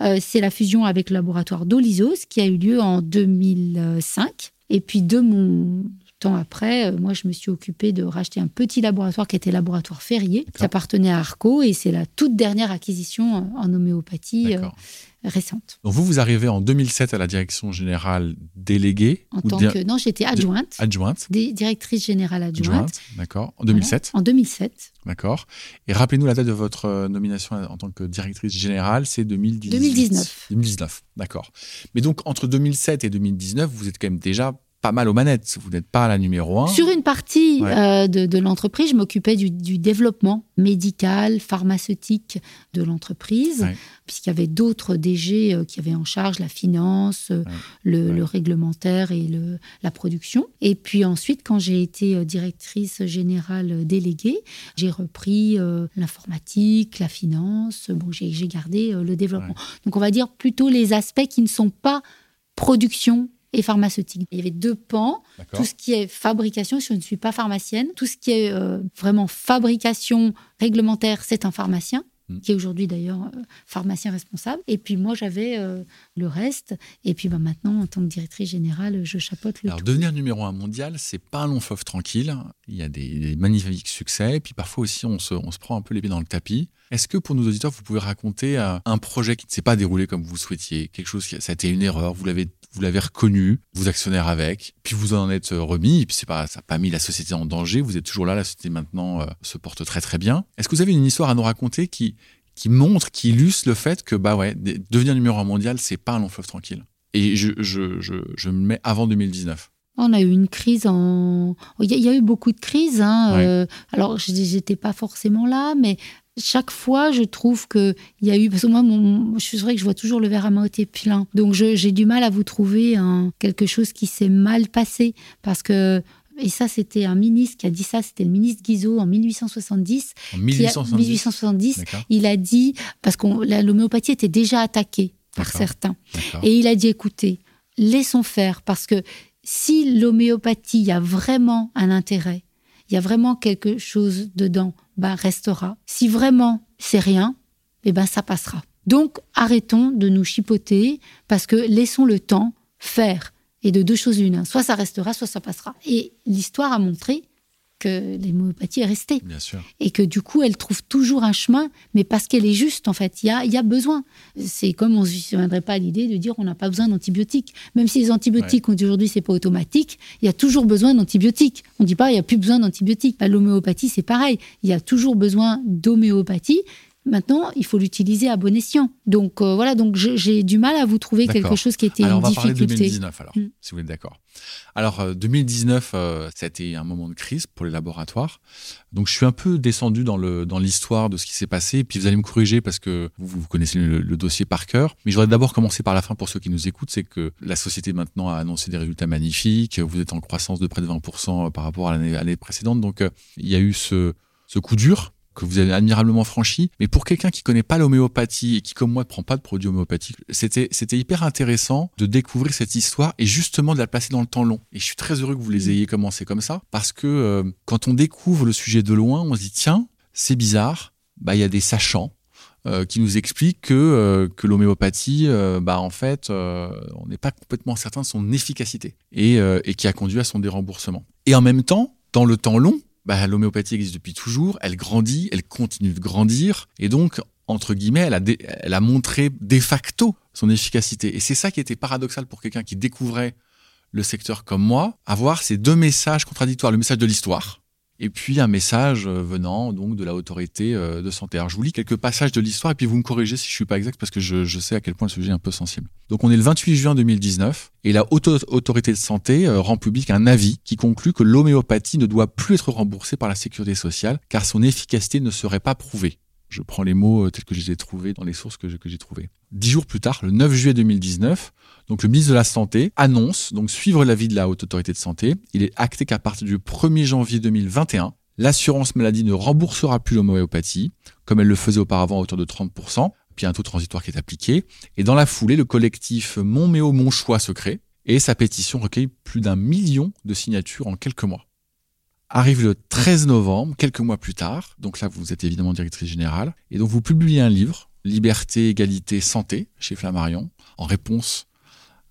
A: euh, c'est la fusion avec le laboratoire d'Olisos qui a eu lieu en 2005. Et puis de mon temps après, moi, je me suis occupée de racheter un petit laboratoire qui était le laboratoire Ferrier, qui appartenait à Arco, et c'est la toute dernière acquisition en homéopathie récente.
B: Donc vous, vous arrivez en 2007 à la direction générale déléguée
A: En tant que... Non, j'étais adjointe.
B: Adjointe.
A: directrice générale adjointe.
B: D'accord. En 2007
A: En 2007.
B: D'accord. Et rappelez-nous la date de votre euh, nomination en tant que directrice générale, c'est 2019.
A: 2019.
B: 2019, d'accord. Mais donc, entre 2007 et 2019, vous êtes quand même déjà pas mal aux manettes. Vous n'êtes pas la numéro un.
A: Sur une partie euh, de, l'entreprise, je m'occupais du, développement médical, pharmaceutique de l'entreprise, puisqu'il y avait d'autres DG euh, qui avaient en charge la finance, euh, le, réglementaire et le, la production. Et puis ensuite, quand j'ai été directrice générale déléguée, j'ai repris l'informatique, la finance. Bon, j'ai gardé le développement. Donc on va dire plutôt les aspects qui ne sont pas production et pharmaceutique. Il y avait deux pans. Tout ce qui est fabrication, je ne suis pas pharmacienne. Tout ce qui est euh, vraiment fabrication réglementaire, c'est un pharmacien hmm. qui est aujourd'hui d'ailleurs euh, pharmacien responsable. Et puis moi, j'avais euh, le reste. Et puis bah, maintenant, en tant que directrice générale, je chapeaute le
B: Alors, devenir numéro un mondial, c'est pas un long fleuve tranquille. Il y a des, magnifiques succès. Et puis parfois aussi, on se, on se prend un peu les pieds dans le tapis. Est-ce que pour nos auditeurs, vous pouvez raconter un projet qui ne s'est pas déroulé comme vous souhaitiez? Quelque chose qui ça a été une erreur, vous l'avez vous l'avez reconnu, vous actionnaire avec, puis vous en êtes euh, remis, et puis c'est pas, ça n'a pas mis la société en danger, vous êtes toujours là, la société maintenant euh, se porte très très bien. Est-ce que vous avez une histoire à nous raconter qui, qui montre, qui illustre le fait que bah ouais, devenir numéro un mondial, c'est pas un long fleuve tranquille? Et je, je, je, je me mets avant 2019.
A: On a eu une crise en. Il y, a eu beaucoup de crises. Hein. Euh, alors, j'étais pas forcément là, mais chaque fois, je trouve qu'il y a eu. Parce que moi, mon, je suis vrai que je vois toujours le verre à moitié plein. Donc, j'ai du mal à vous trouver un, quelque chose qui s'est mal passé. Parce que. Et ça, c'était un ministre qui a dit ça, c'était le ministre Guizot en 1870.
B: En 1870,
A: il a dit, parce que l'homéopathie était déjà attaquée par certains. Et il a dit, écoutez, laissons faire, parce que si l'homéopathie, a vraiment un intérêt, il y a vraiment quelque chose dedans, bah, restera. Si vraiment c'est rien, eh ben, ça passera. Donc, arrêtons de nous chipoter parce que laissons le temps faire. Et de deux choses une, soit ça restera, soit ça passera. Et l'histoire a montré que l'homéopathie est restée.
B: Bien sûr.
A: Et que du coup, elle trouve toujours un chemin, mais parce qu'elle est juste, en fait. Il y a, y a besoin. C'est comme on ne se viendrait pas à l'idée de dire on n'a pas besoin d'antibiotiques. Même si les antibiotiques, aujourd'hui, aujourd'hui, c'est pas automatique, il y a toujours besoin d'antibiotiques. On ne dit pas il n'y a plus besoin d'antibiotiques. Bah, l'homéopathie, c'est pareil. Il y a toujours besoin d'homéopathie. Maintenant, il faut l'utiliser à bon escient. Donc euh, voilà, donc j'ai du mal à vous trouver quelque chose qui était
B: alors,
A: une
B: on va
A: difficulté.
B: Parler de 2019 alors, mm. si vous êtes d'accord. Alors 2019, euh, euh, ça a été un moment de crise pour les laboratoires. Donc je suis un peu descendu dans le dans l'histoire de ce qui s'est passé. Puis vous allez me corriger parce que vous, vous connaissez le, dossier par cœur. Mais je voudrais d'abord commencer par la fin pour ceux qui nous écoutent, c'est que la société maintenant a annoncé des résultats magnifiques. Vous êtes en croissance de près de 20% par rapport à l'année précédente. Donc il y a eu ce ce coup dur que vous avez admirablement franchi. Mais pour quelqu'un qui connaît pas l'homéopathie et qui, comme moi, ne prend pas de produits homéopathiques, c'était, c'était hyper intéressant de découvrir cette histoire et justement de la placer dans le temps long. Et je suis très heureux que vous les ayez commencé comme ça parce que euh, quand on découvre le sujet de loin, on se dit, tiens, c'est bizarre. Bah, il y a des sachants euh, qui nous expliquent que, euh, que l'homéopathie, bah, en fait, on n'est pas complètement certain de son efficacité et, et qui a conduit à son déremboursement. Et en même temps, dans le temps long, bah, l'homéopathie existe depuis toujours, elle grandit, elle continue de grandir, et donc, entre guillemets, elle a, elle a montré de facto son efficacité. Et c'est ça qui était paradoxal pour quelqu'un qui découvrait le secteur comme moi, avoir ces deux messages contradictoires, le message de l'histoire, et puis un message euh, venant donc de la autorité euh, de santé. Alors je vous lis quelques passages de l'histoire et puis vous me corrigez si je suis pas exact parce que je, je, sais à quel point le sujet est un peu sensible. Donc on est le 28 juin 2019 et la haute autorité de santé euh, rend public un avis qui conclut que l'homéopathie ne doit plus être remboursée par la sécurité sociale car son efficacité ne serait pas prouvée. Je prends les mots tels que je les ai trouvés dans les sources que j'ai trouvées. Dix jours plus tard, le 9 juillet 2019, donc le ministre de la Santé annonce donc suivre l'avis de la Haute Autorité de Santé. Il est acté qu'à partir du 1er janvier 2021, l'assurance maladie ne remboursera plus l'homéopathie, comme elle le faisait auparavant à hauteur de 30%, puis un taux transitoire qui est appliqué. Et dans la foulée, le collectif Montméo Mon Choix se crée et sa pétition recueille plus d'un million de signatures en quelques mois. Arrive le 13 novembre, quelques mois plus tard, donc là vous êtes évidemment directrice générale, et donc vous publiez un livre, Liberté, Égalité, Santé, chez Flammarion, en réponse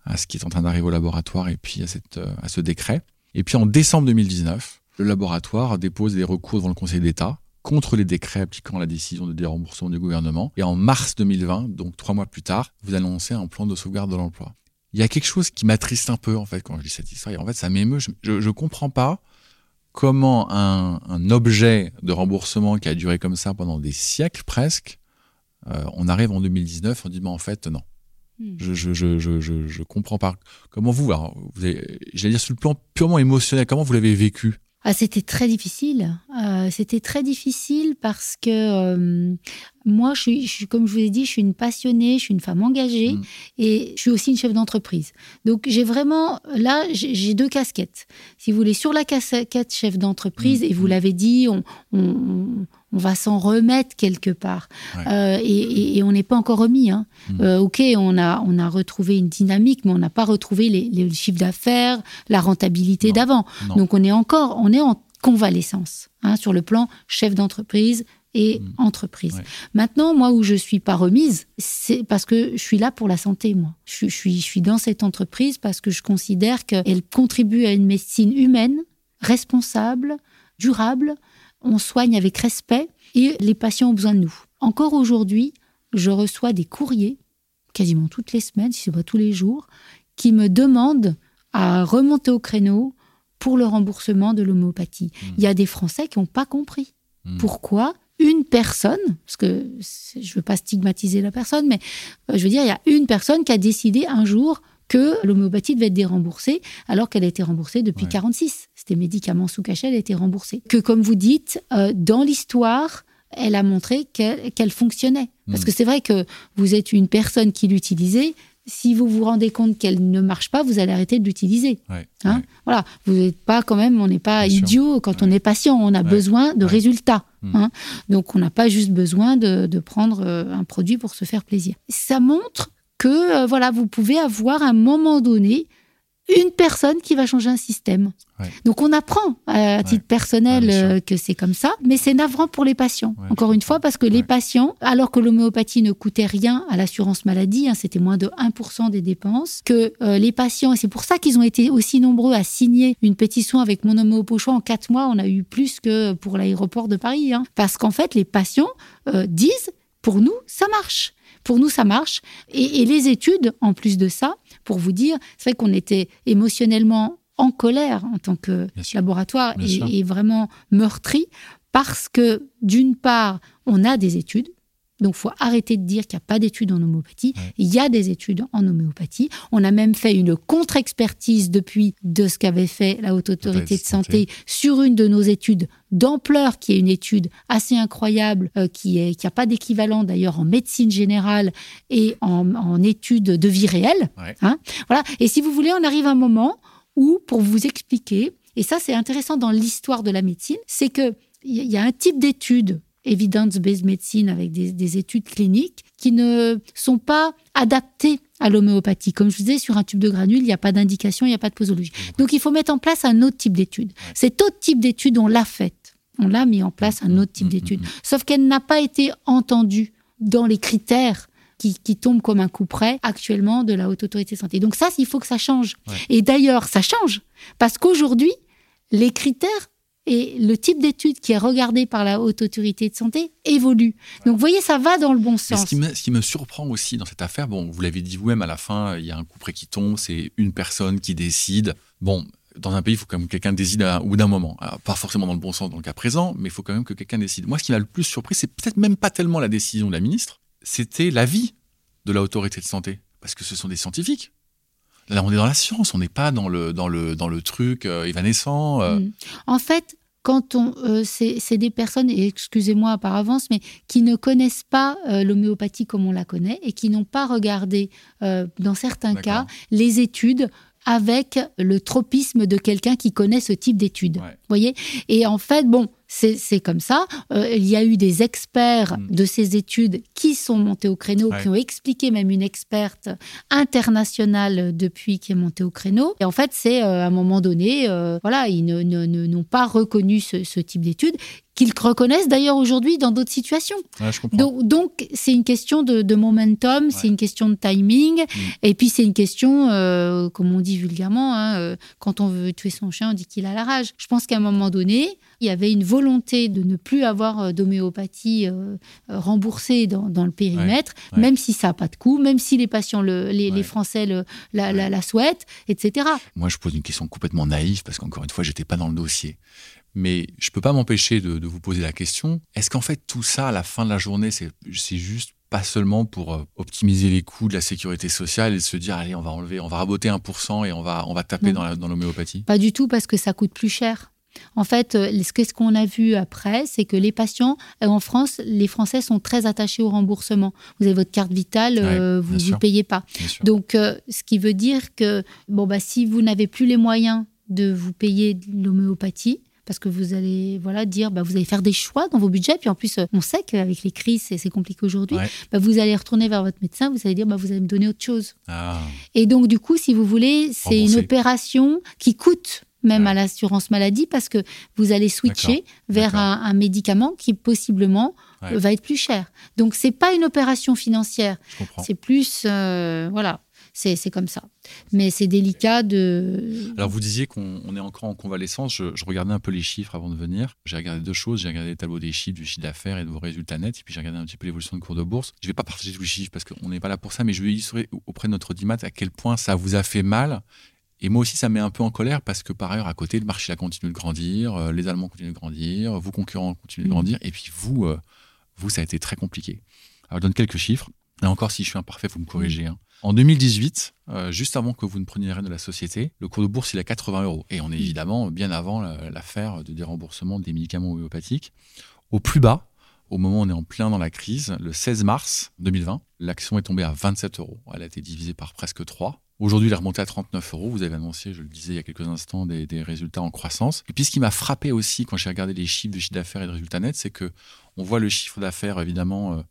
B: à ce qui est en train d'arriver au laboratoire et puis à, cette, euh, à ce décret. Et puis en décembre 2019, le laboratoire dépose des recours devant le Conseil d'État contre les décrets appliquant la décision de déremboursement du gouvernement. Et en mars 2020, donc trois mois plus tard, vous annoncez un plan de sauvegarde de l'emploi. Il y a quelque chose qui m'attriste un peu en fait quand je lis cette histoire. Et en fait, ça m'émeut. Je, je, comprends pas comment un, un, objet de remboursement qui a duré comme ça pendant des siècles presque, euh, on arrive en 2019, on dit mais en fait non. Hmm. Je, je, je, je, je, comprends pas. Comment vous, alors, vous j'allais dire sur le plan purement émotionnel, comment vous l'avez vécu?
A: Ah, c'était très difficile. Euh, c'était très difficile parce que euh, moi, je suis, comme je vous ai dit, je suis une passionnée, je suis une femme engagée mm. et je suis aussi une chef d'entreprise. Donc, j'ai vraiment, là, j'ai deux casquettes. Si vous voulez, sur la casquette chef d'entreprise, mm. et vous l'avez dit, on, on, on va s'en remettre quelque part. Euh, et, on n'est pas encore remis. Hein. Mm. Euh, ok, on a, on a retrouvé une dynamique, mais on n'a pas retrouvé les, chiffres d'affaires, la rentabilité d'avant. Donc on est encore, on est en convalescence hein, sur le plan chef d'entreprise et mm. entreprise. Maintenant, moi, où je suis pas remise, c'est parce que je suis là pour la santé, moi. Je, je, suis, je suis dans cette entreprise parce que je considère qu'elle contribue à une médecine humaine, responsable, durable, on soigne avec respect et les patients ont besoin de nous. Encore aujourd'hui, je reçois des courriers, quasiment toutes les semaines, si ce n'est pas tous les jours, qui me demandent à remonter au créneau pour le remboursement de l'homéopathie. Hmm. Il y a des Français qui n'ont pas compris. Hmm. Pourquoi une personne, parce que je ne veux pas stigmatiser la personne, mais euh, je veux dire, il y a une personne qui a décidé un jour que l'homéopathie devait être déremboursée, alors qu'elle a été remboursée depuis 1946. C'était médicaments sous cachet, elle a été remboursée. Que comme vous dites, euh, dans l'histoire, elle a montré qu'elle fonctionnait. Parce hmm. que c'est vrai que vous êtes une personne qui l'utilisait. Si vous vous rendez compte qu'elle ne marche pas, vous allez arrêter de l'utiliser. Hein? Voilà, vous n'êtes pas quand même, on n'est pas idiot quand on est patient. On a besoin de résultats. Hmm. Hein? Donc on n'a pas juste besoin de, de, prendre euh, un produit pour se faire plaisir. Ça montre que euh, voilà, vous pouvez avoir à un moment donné une personne qui va changer un système. Donc on apprend à titre personnel euh, que c'est comme ça, mais c'est navrant pour les patients. Encore une fois, parce que les patients, alors que l'homéopathie ne coûtait rien à l'assurance maladie, hein, c'était moins de 1% des dépenses, que euh, les patients, et c'est pour ça qu'ils ont été aussi nombreux à signer une pétition avec mon homéopochois en quatre mois, on a eu plus que pour l'aéroport de Paris, hein. parce qu'en fait les patients disent, pour nous, ça marche. Pour nous, ça marche. Et, les études, en plus de ça, pour vous dire, c'est vrai qu'on était émotionnellement en colère en tant que laboratoire et, vraiment meurtri parce que d'une part, on a des études donc, il faut arrêter de dire qu'il n'y a pas d'études en homéopathie. Il y a des études en homéopathie. On a même fait une contre-expertise depuis de ce qu'avait fait la Haute Autorité de santé, sur une de nos études d'ampleur, qui est une étude assez incroyable, euh, qui n'a qui pas d'équivalent d'ailleurs en médecine générale et en, études de vie réelle. Hein. voilà. Et si vous voulez, on arrive à un moment où, pour vous expliquer, et ça c'est intéressant dans l'histoire de la médecine, c'est qu'il y a un type d'étude evidence-based medicine avec des, études cliniques qui ne sont pas adaptées à l'homéopathie. Comme je vous disais, sur un tube de granule, il n'y a pas d'indication, il n'y a pas de posologie. Donc il faut mettre en place un autre type d'étude. Cet autre type d'étude, on l'a faite. On l'a mis en place un autre type d'étude. Sauf qu'elle n'a pas été entendue dans les critères qui, tombent comme un coup près actuellement de la Haute Autorité de Santé. Donc ça, il faut que ça change. Et d'ailleurs, ça change. Parce qu'aujourd'hui, les critères et le type d'étude qui est regardé par la haute autorité de santé évolue. Donc, vous voyez, ça va dans le bon sens.
B: Ce qui, me, surprend aussi dans cette affaire, bon, vous l'avez dit vous-même, à la fin, il y a un coup près qui tombe, c'est une personne qui décide. Bon, dans un pays, il faut quand même que quelqu'un décide à, ou d'un moment. pas forcément dans le bon sens dans le cas présent, mais il faut quand même que quelqu'un décide. Moi, ce qui m'a le plus surpris, c'est peut-être même pas tellement la décision de la ministre, c'était l'avis de la autorité de santé. Parce que ce sont des scientifiques. Là, on est dans la science, on n'est pas dans le, dans le, dans le truc euh, évanescent. Euh.
A: Mm. En fait, quand on, euh, c'est des personnes, et excusez-moi par avance, mais qui ne connaissent pas l'homéopathie comme on la connaît et qui n'ont pas regardé, dans certains cas, les études avec le tropisme de quelqu'un qui connaît ce type d'études. voyez? Et en fait, bon, c'est comme ça. Euh, il y a eu des experts mm. de ces études qui sont montés au créneau, qui ont expliqué, même une experte internationale depuis qui est montée au créneau. Et en fait, c'est euh, à un moment donné, euh, voilà, ils n'ont pas reconnu ce, ce type d'études qu'ils reconnaissent d'ailleurs aujourd'hui dans d'autres situations. donc, c'est une question de, momentum, c'est une question de timing, mm. et puis c'est une question, euh, comme on dit vulgairement, hein, euh, quand on veut tuer son chien, on dit qu'il a la rage. Je pense qu'à un moment donné, il y avait une volonté de ne plus avoir euh, d'homéopathie remboursée dans, le périmètre, même si ça n'a pas de coût, même si les patients, les, Français le, la, la souhaitent, etc.
B: Moi, je pose une question complètement naïve, parce qu'encore une fois, j'étais pas dans le dossier. Mais je peux pas m'empêcher de, vous poser la question est-ce qu'en fait tout ça, à la fin de la journée, c'est juste pas seulement pour euh, optimiser les coûts de la sécurité sociale et se dire allez, on va enlever, on va raboter 1% et on va, on va taper dans l'homéopathie?
A: Pas du tout, parce que ça coûte plus cher. En fait, euh, ce qu'on a vu après, c'est que les patients, euh, en France, les Français sont très attachés au remboursement. Vous avez votre carte vitale, vous ne payez pas. Donc, ce qui veut dire que bon, bah, si vous n'avez plus les moyens de vous payer l'homéopathie, parce que vous allez voilà dire bah, vous allez faire des choix dans vos budgets. Puis en plus on sait qu'avec les crises c'est compliqué aujourd'hui. Bah, vous allez retourner vers votre médecin vous allez dire bah, vous allez me donner autre chose. Ah. et donc du coup si vous voulez c'est une opération qui coûte même à l'assurance maladie parce que vous allez switcher vers un, médicament qui possiblement va être plus cher. Donc c'est pas une opération financière, c'est plus euh, voilà c'est comme ça. Mais c'est délicat de.
B: Alors, vous disiez qu'on est encore en convalescence. Je, regardais un peu les chiffres avant de venir. J'ai regardé deux choses. J'ai regardé le tableau des chiffres, du chiffre d'affaires et de vos résultats nets. Et puis, j'ai regardé un petit peu l'évolution de cours de bourse. Je ne vais pas partager tous les chiffres parce qu'on n'est pas là pour ça, mais je vais illustrer auprès de notre dimat à quel point ça vous a fait mal. Et moi aussi, ça me met un peu en colère parce que par ailleurs, à côté, le marché a continué de grandir, euh, les Allemands continuent de grandir, vos concurrents continuent de mmh. grandir, et puis vous, euh, vous, ça a été très compliqué. Alors, je donne quelques chiffres. Et encore, si je suis imparfait, vous me corrigez. Hein. En 2018, euh, juste avant que vous ne preniez rien de la société, le cours de bourse il est à 80 euros. Et on est évidemment bien avant l'affaire de déremboursement des médicaments homéopathiques. Au plus bas, au moment où on est en plein dans la crise, le 16 mars 2020, l'action est tombée à 27 euros. Elle a été divisée par presque 3. Aujourd'hui, elle est remontée à 39 euros. Vous avez annoncé, je le disais il y a quelques instants, des, résultats en croissance. Et puis, ce qui m'a frappé aussi quand j'ai regardé les chiffres de chiffre d'affaires et de résultats nets, c'est que on voit le chiffre d'affaires évidemment euh,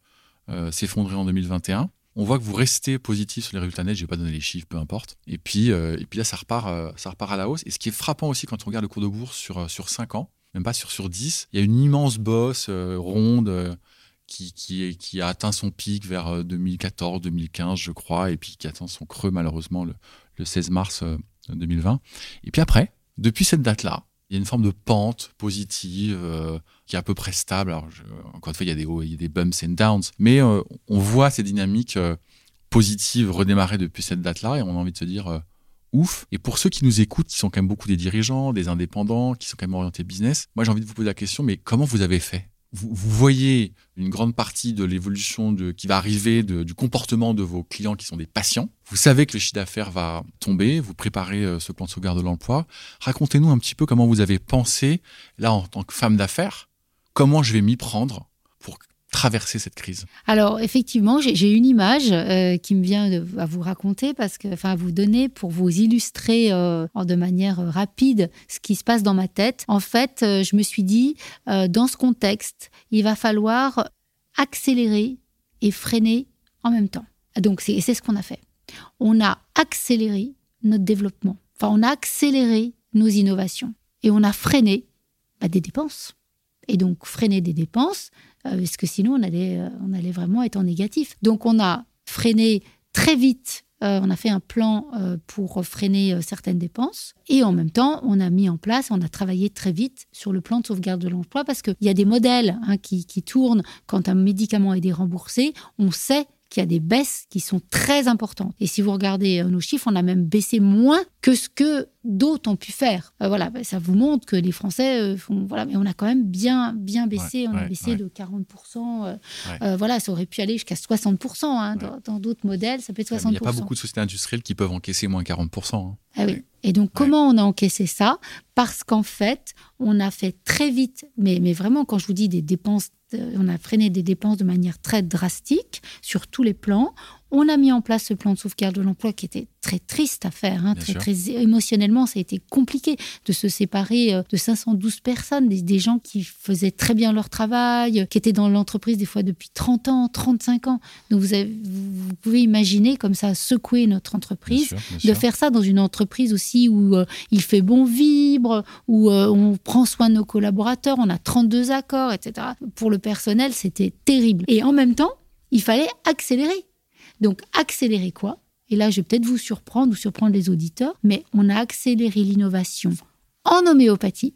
B: euh, s'effondrer en 2021 on voit que vous restez positif sur les résultats nets. Je vais pas donner les chiffres, peu importe. Et puis, euh, et puis là, ça repart, euh, ça repart à la hausse. Et ce qui est frappant aussi quand on regarde le cours de bourse sur, euh, sur 5 ans, même pas sur, sur 10, il y a une immense bosse ronde qui, qui, qui, a atteint son pic vers 2014, 2015, je crois, et puis qui atteint son creux malheureusement le, le 16 mars 2020. Et puis après, depuis cette date-là, il y a une forme de pente positive euh, qui est à peu près stable. Alors, encore une fois, il y a des hauts, il y a des bumps and downs, mais euh, on voit ces dynamiques euh, positives redémarrer depuis cette date-là et on a envie de se dire ouf. Et pour ceux qui nous écoutent, qui sont quand même beaucoup des dirigeants, des indépendants, qui sont quand même orientés business, moi j'ai envie de vous poser la question, mais comment vous avez fait? Vous, voyez une grande partie de l'évolution qui va arriver du comportement de vos clients qui sont des patients. Vous savez que le chiffre d'affaires va tomber, vous préparez euh, ce plan de sauvegarde de l'emploi. Racontez-nous un petit peu comment vous avez pensé, là en tant que femme d'affaires, comment je vais m'y prendre traverser cette crise
A: Alors effectivement, j'ai une image euh, qui me vient à vous raconter parce que, enfin, à vous donner pour vous illustrer euh, de manière rapide ce qui se passe dans ma tête. En fait, euh, je me suis dit, dans ce contexte, il va falloir accélérer et freiner en même temps. Donc c'est ce qu'on a fait. On a accéléré notre développement. Enfin, on a accéléré nos innovations et on a freiné bah, des dépenses. Et donc freiner des dépenses, euh, parce que sinon on allait, euh, on allait vraiment être en négatif. Donc on a freiné très vite, euh, on a fait un plan pour freiner certaines dépenses, et en même temps on a mis en place, on a travaillé très vite sur le plan de sauvegarde de l'emploi, parce qu'il y a des modèles hein, qui, qui tournent quand un médicament est déremboursé, on sait qu'il y a des baisses qui sont très importantes. Et si vous regardez nos chiffres, on a même baissé moins que ce que d'autres ont pu faire. Euh, voilà, bah, ça vous montre que les Français euh, font. Voilà, mais on a quand même bien, bien baissé. on a baissé de 40%. Euh, voilà, ça aurait pu aller jusqu'à 60%. Hein, dans d'autres modèles, ça peut être 60%. Il n'y
B: a pas beaucoup de sociétés industrielles qui peuvent encaisser moins 40%. Hein.
A: Ah oui. Et donc, comment on a encaissé ça? Parce qu'en fait, on a fait très vite, mais, mais vraiment, quand je vous dis des dépenses, on a freiné des dépenses de manière très drastique sur tous les plans. On a mis en place ce plan de sauvegarde de l'emploi qui était très triste à faire, hein, très, très émotionnellement, ça a été compliqué de se séparer euh, de 512 personnes, des, gens qui faisaient très bien leur travail, qui étaient dans l'entreprise des fois depuis 30 ans, 35 ans. Donc vous, vous pouvez imaginer comme ça secouer notre entreprise, de faire ça dans une entreprise aussi où euh, il fait bon vivre, où euh, on prend soin de nos collaborateurs, on a 32 accords, etc. Pour le personnel, c'était terrible. Et en même temps, il fallait accélérer. Donc accélérer quoi? Et là, je vais peut-être vous surprendre ou surprendre les auditeurs, mais on a accéléré l'innovation en homéopathie.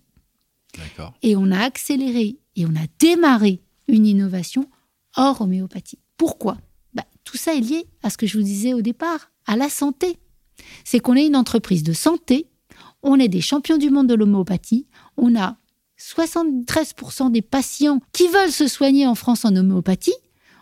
A: Et on a accéléré et on a démarré une innovation hors homéopathie. Pourquoi? Bah, Tout ça est lié à ce que je vous disais au départ, à la santé. C'est qu'on est une entreprise de santé, on est des champions du monde de l'homéopathie, on a 73% des patients qui veulent se soigner en France en homéopathie,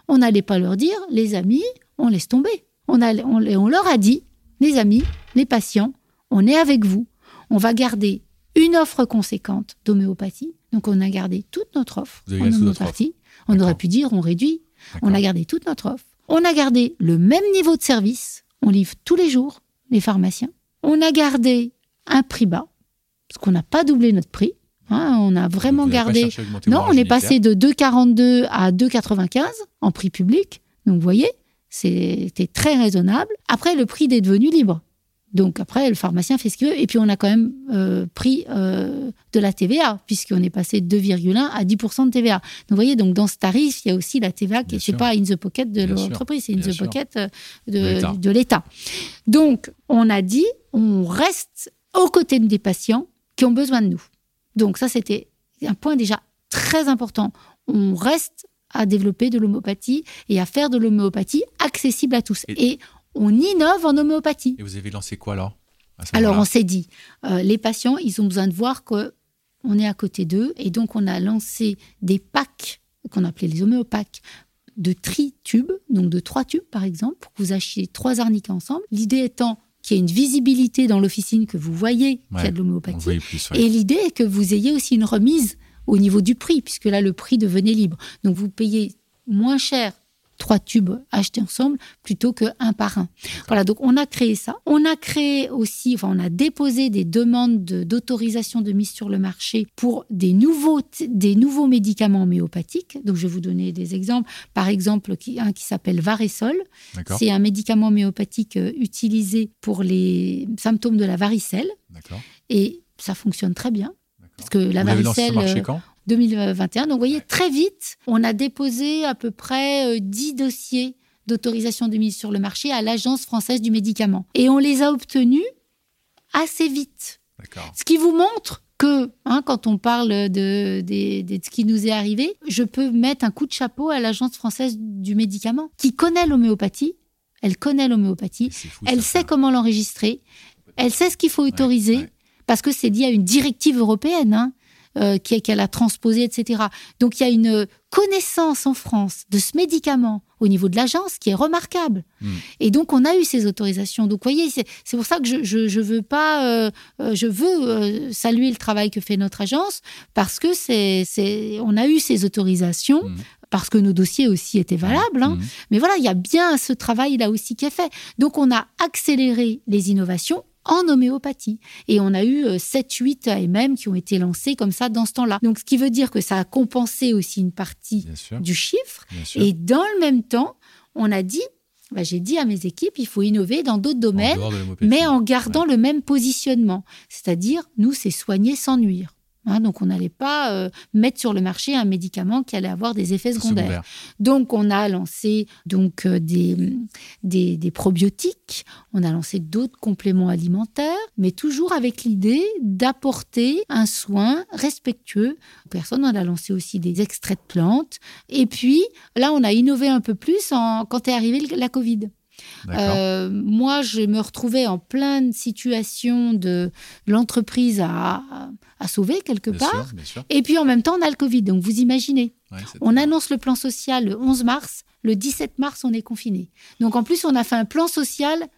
A: on n'allait pas leur dire, les amis, on laisse tomber. On, on, leur a dit, les amis, les patients, on est avec vous. On va garder une offre conséquente d'homéopathie. Donc on a gardé toute notre offre en homéopathie. On aurait pu dire, on réduit. On a gardé toute notre offre. On a gardé le même niveau de service. On livre tous les jours les pharmaciens. On a gardé un prix bas, parce qu'on n'a pas doublé notre prix. Hein, on a vraiment gardé. Non, on est passé de 2,42 à 2,95 en prix public. Donc, vous voyez, c'était très raisonnable. Après, le prix est devenu libre. Donc après, le pharmacien fait ce qu'il veut. Et puis on a quand même euh, pris euh, de la TVA, puisqu'on est passé de 2,1 à 10% de TVA. Donc vous voyez, donc dans ce tarif, il y a aussi la TVA qui n'est pas in the pocket de l'entreprise, c'est in the pocket euh, de l'État. Donc on a dit, on reste aux côtés des patients qui ont besoin de nous. Donc ça, c'était un point déjà très important. On reste à développer de l'homéopathie et à faire de l'homéopathie accessible à tous. Et, on innove en homéopathie.
B: Et vous avez lancé quoi alors
A: Alors on s'est dit, euh, les patients, ils ont besoin de voir qu'on est à côté d'eux. Et donc on a lancé des packs qu'on appelait les homéopathes de tri-tubes, donc de trois tubes par exemple, pour que vous achetiez trois arnicas ensemble. L'idée étant qu'il y ait une visibilité dans l'officine, que vous voyez qu'il y a de l'homéopathie. Et l'idée est que vous ayez aussi une remise au niveau du prix, puisque là, le prix devenait libre. Donc, vous payez moins cher trois tubes achetés ensemble plutôt que un par un. Voilà, donc on a créé ça. On a créé aussi, enfin on a déposé des demandes d'autorisation de, mise sur le marché pour des nouveaux, des nouveaux médicaments homéopathiques. Donc je vais vous donner des exemples. Par exemple, un qui s'appelle Varesol. C'est un médicament homéopathique euh, utilisé pour les symptômes de la varicelle. Et ça fonctionne très bien. Parce que la varicelle. Euh, quand? 2021. Donc, vous voyez, très vite, on a déposé à peu près 10 euh, dossiers d'autorisation de mise sur le marché à l'Agence française du médicament. Et on les a obtenus assez vite. Ce qui vous montre que, hein, quand on parle de, ce qui nous est arrivé, je peux mettre un coup de chapeau à l'Agence française du médicament, qui connaît l'homéopathie. Elle connaît l'homéopathie. Elle sait comment l'enregistrer. Elle sait ce qu'il faut autoriser. Parce que c'est lié à une directive européenne. Hein euh, qu'elle a transposé, etc. Donc il y a une connaissance en France de ce médicament au niveau de l'agence qui est remarquable. Hmm. Et donc on a eu ces autorisations. Donc vous voyez, c'est pour ça que je, je, veux pas, euh, euh, je veux saluer le travail que fait notre agence parce que c'est, on a eu ces autorisations. Hmm. parce que nos dossiers aussi étaient valables. Hein. Hmm. Mais voilà, il y a bien ce travail là aussi qui est fait. Donc on a accéléré les innovations en homéopathie. Et on a eu 7-8 euh, AMM qui ont été lancés comme ça dans ce temps-là. Donc, ce qui veut dire que ça a compensé aussi une partie du chiffre. Et dans le même temps, on a dit, bah, j'ai dit à mes équipes, il faut innover dans d'autres domaines, mais en gardant le même positionnement. C'est-à-dire, nous, c'est soigner sans nuire. Hein, donc, on n'allait pas euh, mettre sur le marché un médicament qui allait avoir des effets secondaires. Donc, on a lancé donc euh, des, des, probiotiques, on a lancé d'autres compléments alimentaires, mais toujours avec l'idée d'apporter un soin respectueux. Personne, on a lancé aussi des extraits de plantes. Et puis, là, on a innové un peu plus en, quand est arrivée la Covid. Euh, moi, je me retrouvais en pleine situation de l'entreprise à, sauver quelque part. Et puis en même temps, on a le Covid. Donc vous imaginez, on annonce le plan social le 11 mars. Le 17 mars, on est confiné. Donc en plus, on a fait un plan social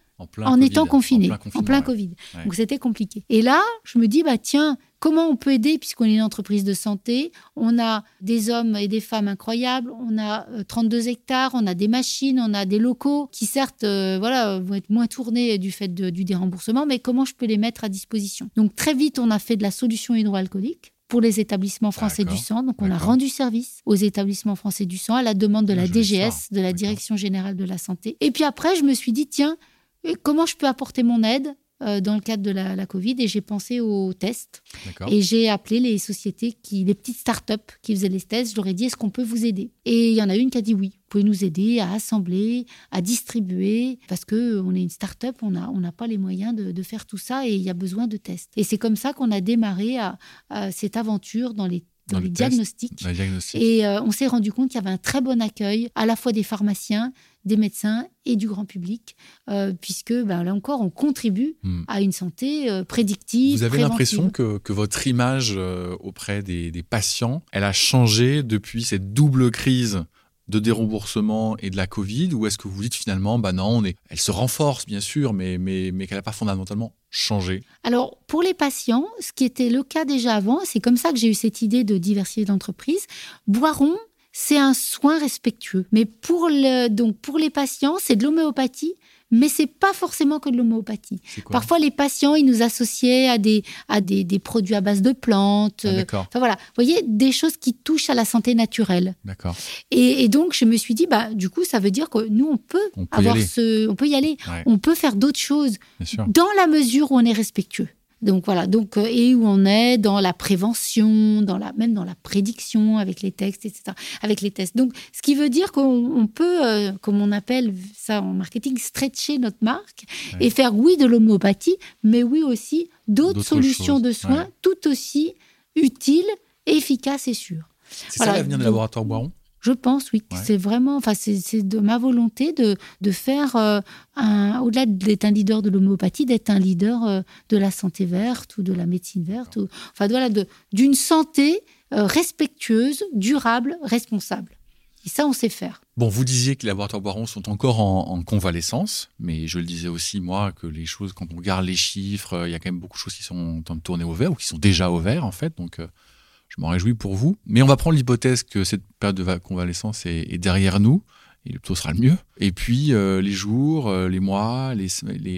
A: en, étant confiné, en plein, Covid. Donc c'était compliqué. Et là, je me dis, bah tiens, comment on peut aider puisqu'on est une entreprise de santé? On a des hommes et des femmes incroyables. On a 32 euh, hectares, on a des machines, on a des locaux qui certes euh, voilà, vont être moins tournés du fait du déremboursement, mais comment je peux les mettre à disposition? Donc très vite, on a fait de la solution hydroalcoolique pour les établissements français du sang. Donc, on a rendu service aux établissements français du sang à la demande de la DGS, de la Direction générale de la santé. Et puis après, je me suis dit, tiens, comment je peux apporter mon aide euh, dans le cadre de la, Covid et j'ai pensé aux tests. Et j'ai appelé les sociétés, qui, les petites startups qui faisaient les tests. Je leur ai dit est-ce qu'on peut vous aider? Et il y en a une qui a dit oui. Vous pouvez nous aider à assembler, à distribuer, parce que on est une start-up, on n'a on pas les moyens de, faire tout ça et il y a besoin de tests. Et c'est comme ça qu'on a démarré à, cette aventure dans les dans, les, diagnostics. Et euh, on s'est rendu compte qu'il y avait un très bon accueil, à la fois des pharmaciens, des médecins et du grand public, euh, puisque ben, là encore, on contribue hmm. à une santé euh, prédictive.
B: Vous avez l'impression que, votre image auprès des, des, patients, elle a changé depuis cette double crise de déremboursement et de la Covid ou est-ce que vous dites finalement, bah non, on est, elle se renforce bien sûr, mais, mais, mais qu'elle n'a pas fondamentalement changé?
A: Alors, pour les patients, ce qui était le cas déjà avant, c'est comme ça que j'ai eu cette idée de diversifier d'entreprise. Boiron, c'est un soin respectueux. Mais pour, le, donc pour les patients, c'est de l'homéopathie mais c'est pas forcément que de l'homéopathie. Parfois, les patients, ils nous associaient à des, à des, des produits à base de plantes. Ah, enfin voilà, vous voyez, des choses qui touchent à la santé naturelle.
B: D'accord.
A: Et, et, donc, je me suis dit, bah, du coup, ça veut dire que nous, on peut, avoir ce, on peut y aller, on peut faire d'autres choses dans la mesure où on est respectueux. Donc voilà, donc euh, et où on est dans la prévention, dans la même dans la prédiction avec les textes, etc. Avec les tests. Donc ce qui veut dire qu'on peut, euh, comme on appelle ça en marketing, stretcher notre marque et faire oui de l'homéopathie, mais oui aussi d'autres solutions de soins tout aussi utiles, efficaces et sûres.
B: C'est ça l'avenir des laboratoires Boiron?
A: Je pense, oui. C'est vraiment, enfin, c'est de ma volonté de, de faire, euh, au-delà d'être un leader de l'homéopathie, d'être un leader euh, de la santé verte ou de la médecine verte, ou, enfin, voilà, d'une santé euh, respectueuse, durable, responsable. Et ça, on sait faire.
B: Bon, vous disiez que les laboratoires Boiron sont encore en, convalescence, mais je le disais aussi, moi, que les choses, quand on regarde les chiffres, il y a quand même beaucoup de choses qui sont en train de tourner au vert ou qui sont déjà au vert, en fait. Donc, je m'en réjouis pour vous. Mais on va prendre l'hypothèse que cette période de convalescence est, derrière nous, et le taux sera le mieux. Et puis euh, les jours, euh, les mois, les,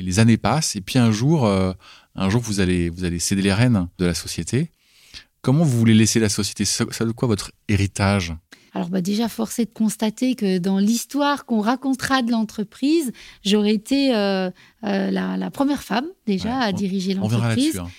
B: les, années passent, et puis un jour, euh, un jour vous allez, vous allez céder les rênes de la société. Comment vous voulez laisser la société? Ça de quoi votre héritage?
A: Alors bah déjà, force est de constater que dans l'histoire qu'on racontera de l'entreprise, j'aurais été la, première femme déjà à diriger l'entreprise. Hein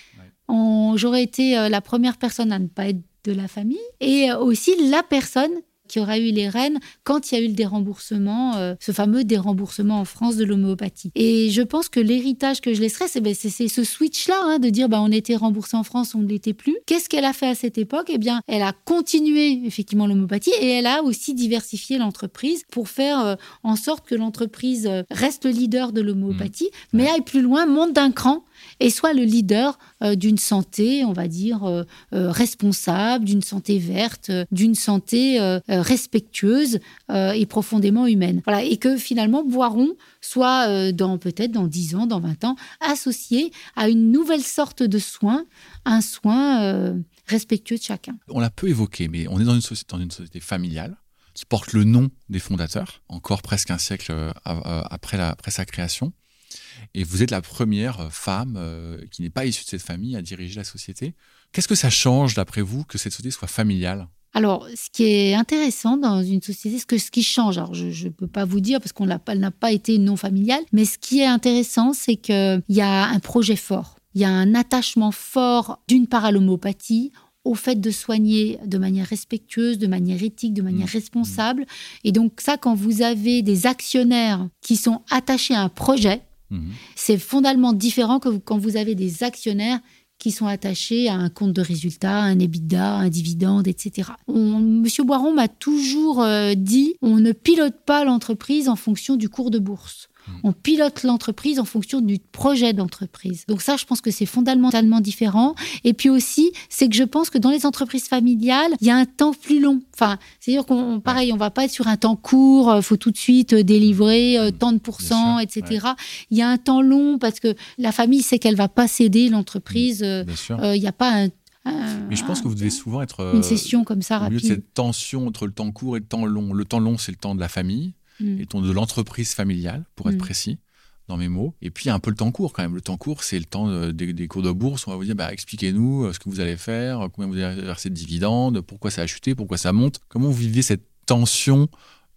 A: j'aurais été euh, la première personne à ne pas être de la famille et euh, aussi la personne qui aura eu les rênes quand il y a eu le déremboursement, euh, ce fameux déremboursement en France de l'homéopathie. Et je pense que l'héritage que je laisserai, c'est ben, ce switch-là, hein, de dire ben, on était remboursé en France, on ne l'était plus. Qu'est-ce qu'elle a fait à cette époque? Eh bien, elle a continué effectivement l'homéopathie et elle a aussi diversifié l'entreprise pour faire en sorte que l'entreprise reste le leader de l'homéopathie, mmh. mais aille plus loin, monte d'un cran et soit le leader euh, d'une santé, on va dire, euh, euh, responsable, d'une santé verte, d'une santé respectueuse et profondément humaine. Voilà, et que finalement Boiron soit dans peut-être dans 10 ans, dans 20 ans, associé à une nouvelle sorte de soin, un soin respectueux de chacun.
B: On l'a peu évoqué, mais on est dans une société, familiale qui porte le nom des fondateurs, encore presque un siècle après sa création. Et vous êtes la première euh, femme euh, qui n'est pas issue de cette famille à diriger la société. Qu'est-ce que ça change, d'après vous, que cette société soit familiale?
A: Alors, ce qui est intéressant dans une société, ce, que, ce qui change, alors je ne peux pas vous dire parce qu'on n'a pas été non familiale, mais ce qui est intéressant, c'est qu'il y a un projet fort. Il y a un attachement fort, d'une part à l'homéopathie, au fait de soigner de manière respectueuse, de manière éthique, de manière mmh. responsable. Et donc ça, quand vous avez des actionnaires qui sont attachés à un projet, Mhm. C'est fondamentalement différent que quand vous avez des actionnaires qui sont attachés à un compte de résultat, un EBITDA, un dividende, etc. Monsieur Boiron m'a toujours euh, dit on ne pilote pas l'entreprise en fonction du cours de bourse. On pilote l'entreprise en fonction du projet d'entreprise. Donc ça, je pense que c'est fondamentalement différent. Et puis aussi, c'est que je pense que dans les entreprises familiales, il y a un temps plus long. Enfin, c'est-à-dire qu'on, pareil, on va pas être sur un temps court, il euh, faut tout de suite euh, délivrer euh, tant de pourcents, etc. Il y a un temps long parce que la famille sait qu'elle va pas céder l'entreprise. Il n'y a pas un
B: Mais je pense que vous devez souvent être.
A: une session comme ça
B: au
A: rapide.
B: milieu de cette tension entre le temps court et le temps long. Le temps long, c'est le temps de la famille
A: Mm.
B: et de l'entreprise familiale, pour être
A: Mm.
B: précis dans mes mots. Et puis, il y a un peu le temps court quand même. Le temps court, c'est le temps euh, des, des cours de bourse. On va vous dire, bah, expliquez-nous euh, ce que vous allez faire, euh, combien vous allez verser de dividendes, pourquoi ça a chuté, pourquoi ça monte. Comment vous vivez cette tension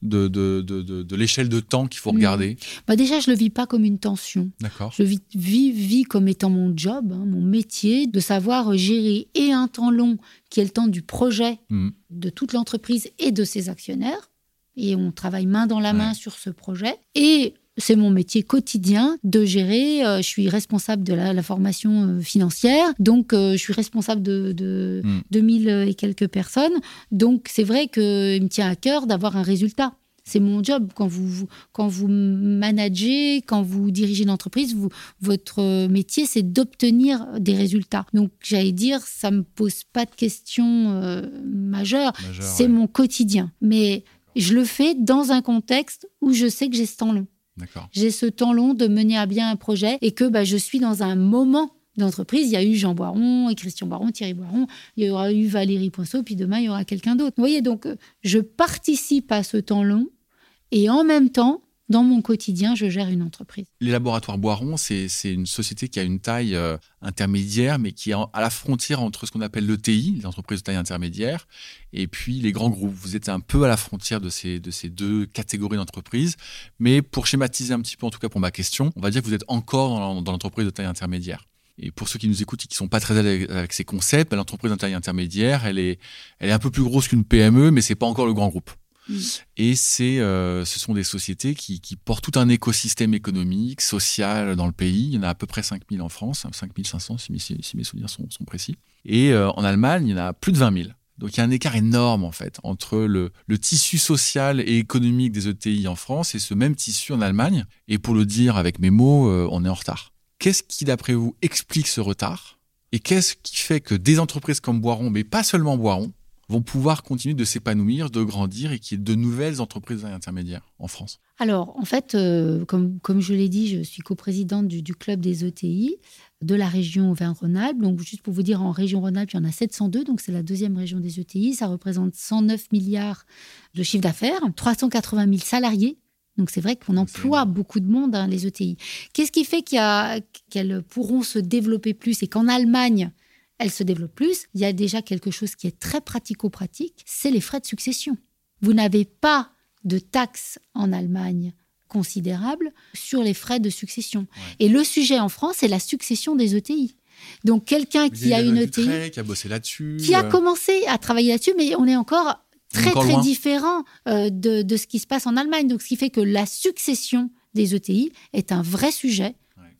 B: de, de, de, de, l'échelle de temps qu'il faut
A: Mm.
B: regarder?
A: Bah déjà, je le vis pas comme une tension.
B: D'accord.
A: Je vis, vis, vis comme étant mon job, hein, mon métier, de savoir gérer et un temps long, qui est le temps du projet
B: Mm.
A: de toute l'entreprise et de ses actionnaires. Et on travaille main dans la main
B: Ouais.
A: sur ce projet. Et c'est mon métier quotidien de gérer. euh, je suis responsable de la, la formation euh, financière, donc euh, je suis responsable de, de
B: Mm.
A: 2000 et quelques personnes. Donc c'est vrai qu'il me tient à cœur d'avoir un résultat. C'est mon job. Quand vous, quand vous managez, quand vous dirigez une entreprise, vous, votre métier, c'est d'obtenir des résultats. Donc, j'allais dire, ça me pose pas de questions majeures.
B: Majeur,
A: c'est
B: ouais.
A: mon quotidien. Mais je le fais dans un contexte où je sais que j'ai ce temps long. J'ai ce temps long de mener à bien un projet et que bah, je suis dans un moment d'entreprise. Il y a eu Jean Boiron et Christian Boiron, Thierry Boiron, il y aura eu Valérie Poinceau, puis demain, il y aura quelqu'un d'autre. Vous voyez, donc, euh, je participe à ce temps long et en même temps, dans mon quotidien, je gère une entreprise.
B: Les laboratoires Boiron, c'est une société qui a une taille euh, intermédiaire, mais qui est à la frontière entre ce qu'on appelle l'ETI, les entreprises de taille intermédiaire, et puis les grands groupes. Vous êtes un peu à la frontière de ces, de ces deux catégories d'entreprises. Mais pour schématiser un petit peu, en tout cas pour ma question, on va dire que vous êtes encore dans l'en- dans l'entreprise de taille intermédiaire. Et pour ceux qui nous écoutent et qui sont pas très avec, ces concepts, bah, l'entreprise de taille intermédiaire, elle est, un peu plus grosse qu'une PME, mais c'est pas encore le grand groupe.
A: Mm.
B: Et c'est, euh, ce sont des sociétés qui, qui portent tout un écosystème économique, social dans le pays. Il y en a à peu près 5000 en France, 5500 si mes, si mes souvenirs sont, sont précis. Et euh, en Allemagne, il y en a plus de 20 000. Donc il y a un écart énorme en fait entre le, le tissu social et économique des ETI en France et ce même tissu en Allemagne. Et pour le dire avec mes mots, euh, on est en retard. Qu'est-ce qui, d'après vous, explique ce retard? Et qu'est-ce qui fait que des entreprises comme Boiron, mais pas seulement Boiron, vont pouvoir continuer de s'épanouir, de grandir et qu'il y ait de nouvelles entreprises intermédiaires en France
A: Alors, en fait, euh, comme, comme je l'ai dit, je suis coprésidente du, du club des ETI de la région Auvergne-Rhône-Alpes. Donc, juste pour vous dire, en région Rhône-Alpes, il y en a 702, donc c'est la deuxième région des ETI. Ça représente 109 milliards de chiffre d'affaires, 380 000 salariés. Donc, c'est vrai qu'on emploie beaucoup de monde, hein, les ETI. Qu'est-ce qui fait qu'elles pourront se développer plus et qu'en Allemagne, elles se développent plus Il y a déjà quelque chose qui est très pratico-pratique, c'est les frais de succession. Vous n'avez pas de taxes en Allemagne considérable sur les frais de succession. Et le sujet en France, c'est la succession des ETI. Donc quelqu'un qui a une ETI,
B: ETI, qui a bossé là-dessus.
A: qui a
B: euh,
A: commencé à travailler là-dessus, mais on est encore très
B: encore
A: très
B: loin.
A: différent euh, de, de ce qui se passe en Allemagne. Donc ce qui fait que la succession des ETI est un vrai sujet.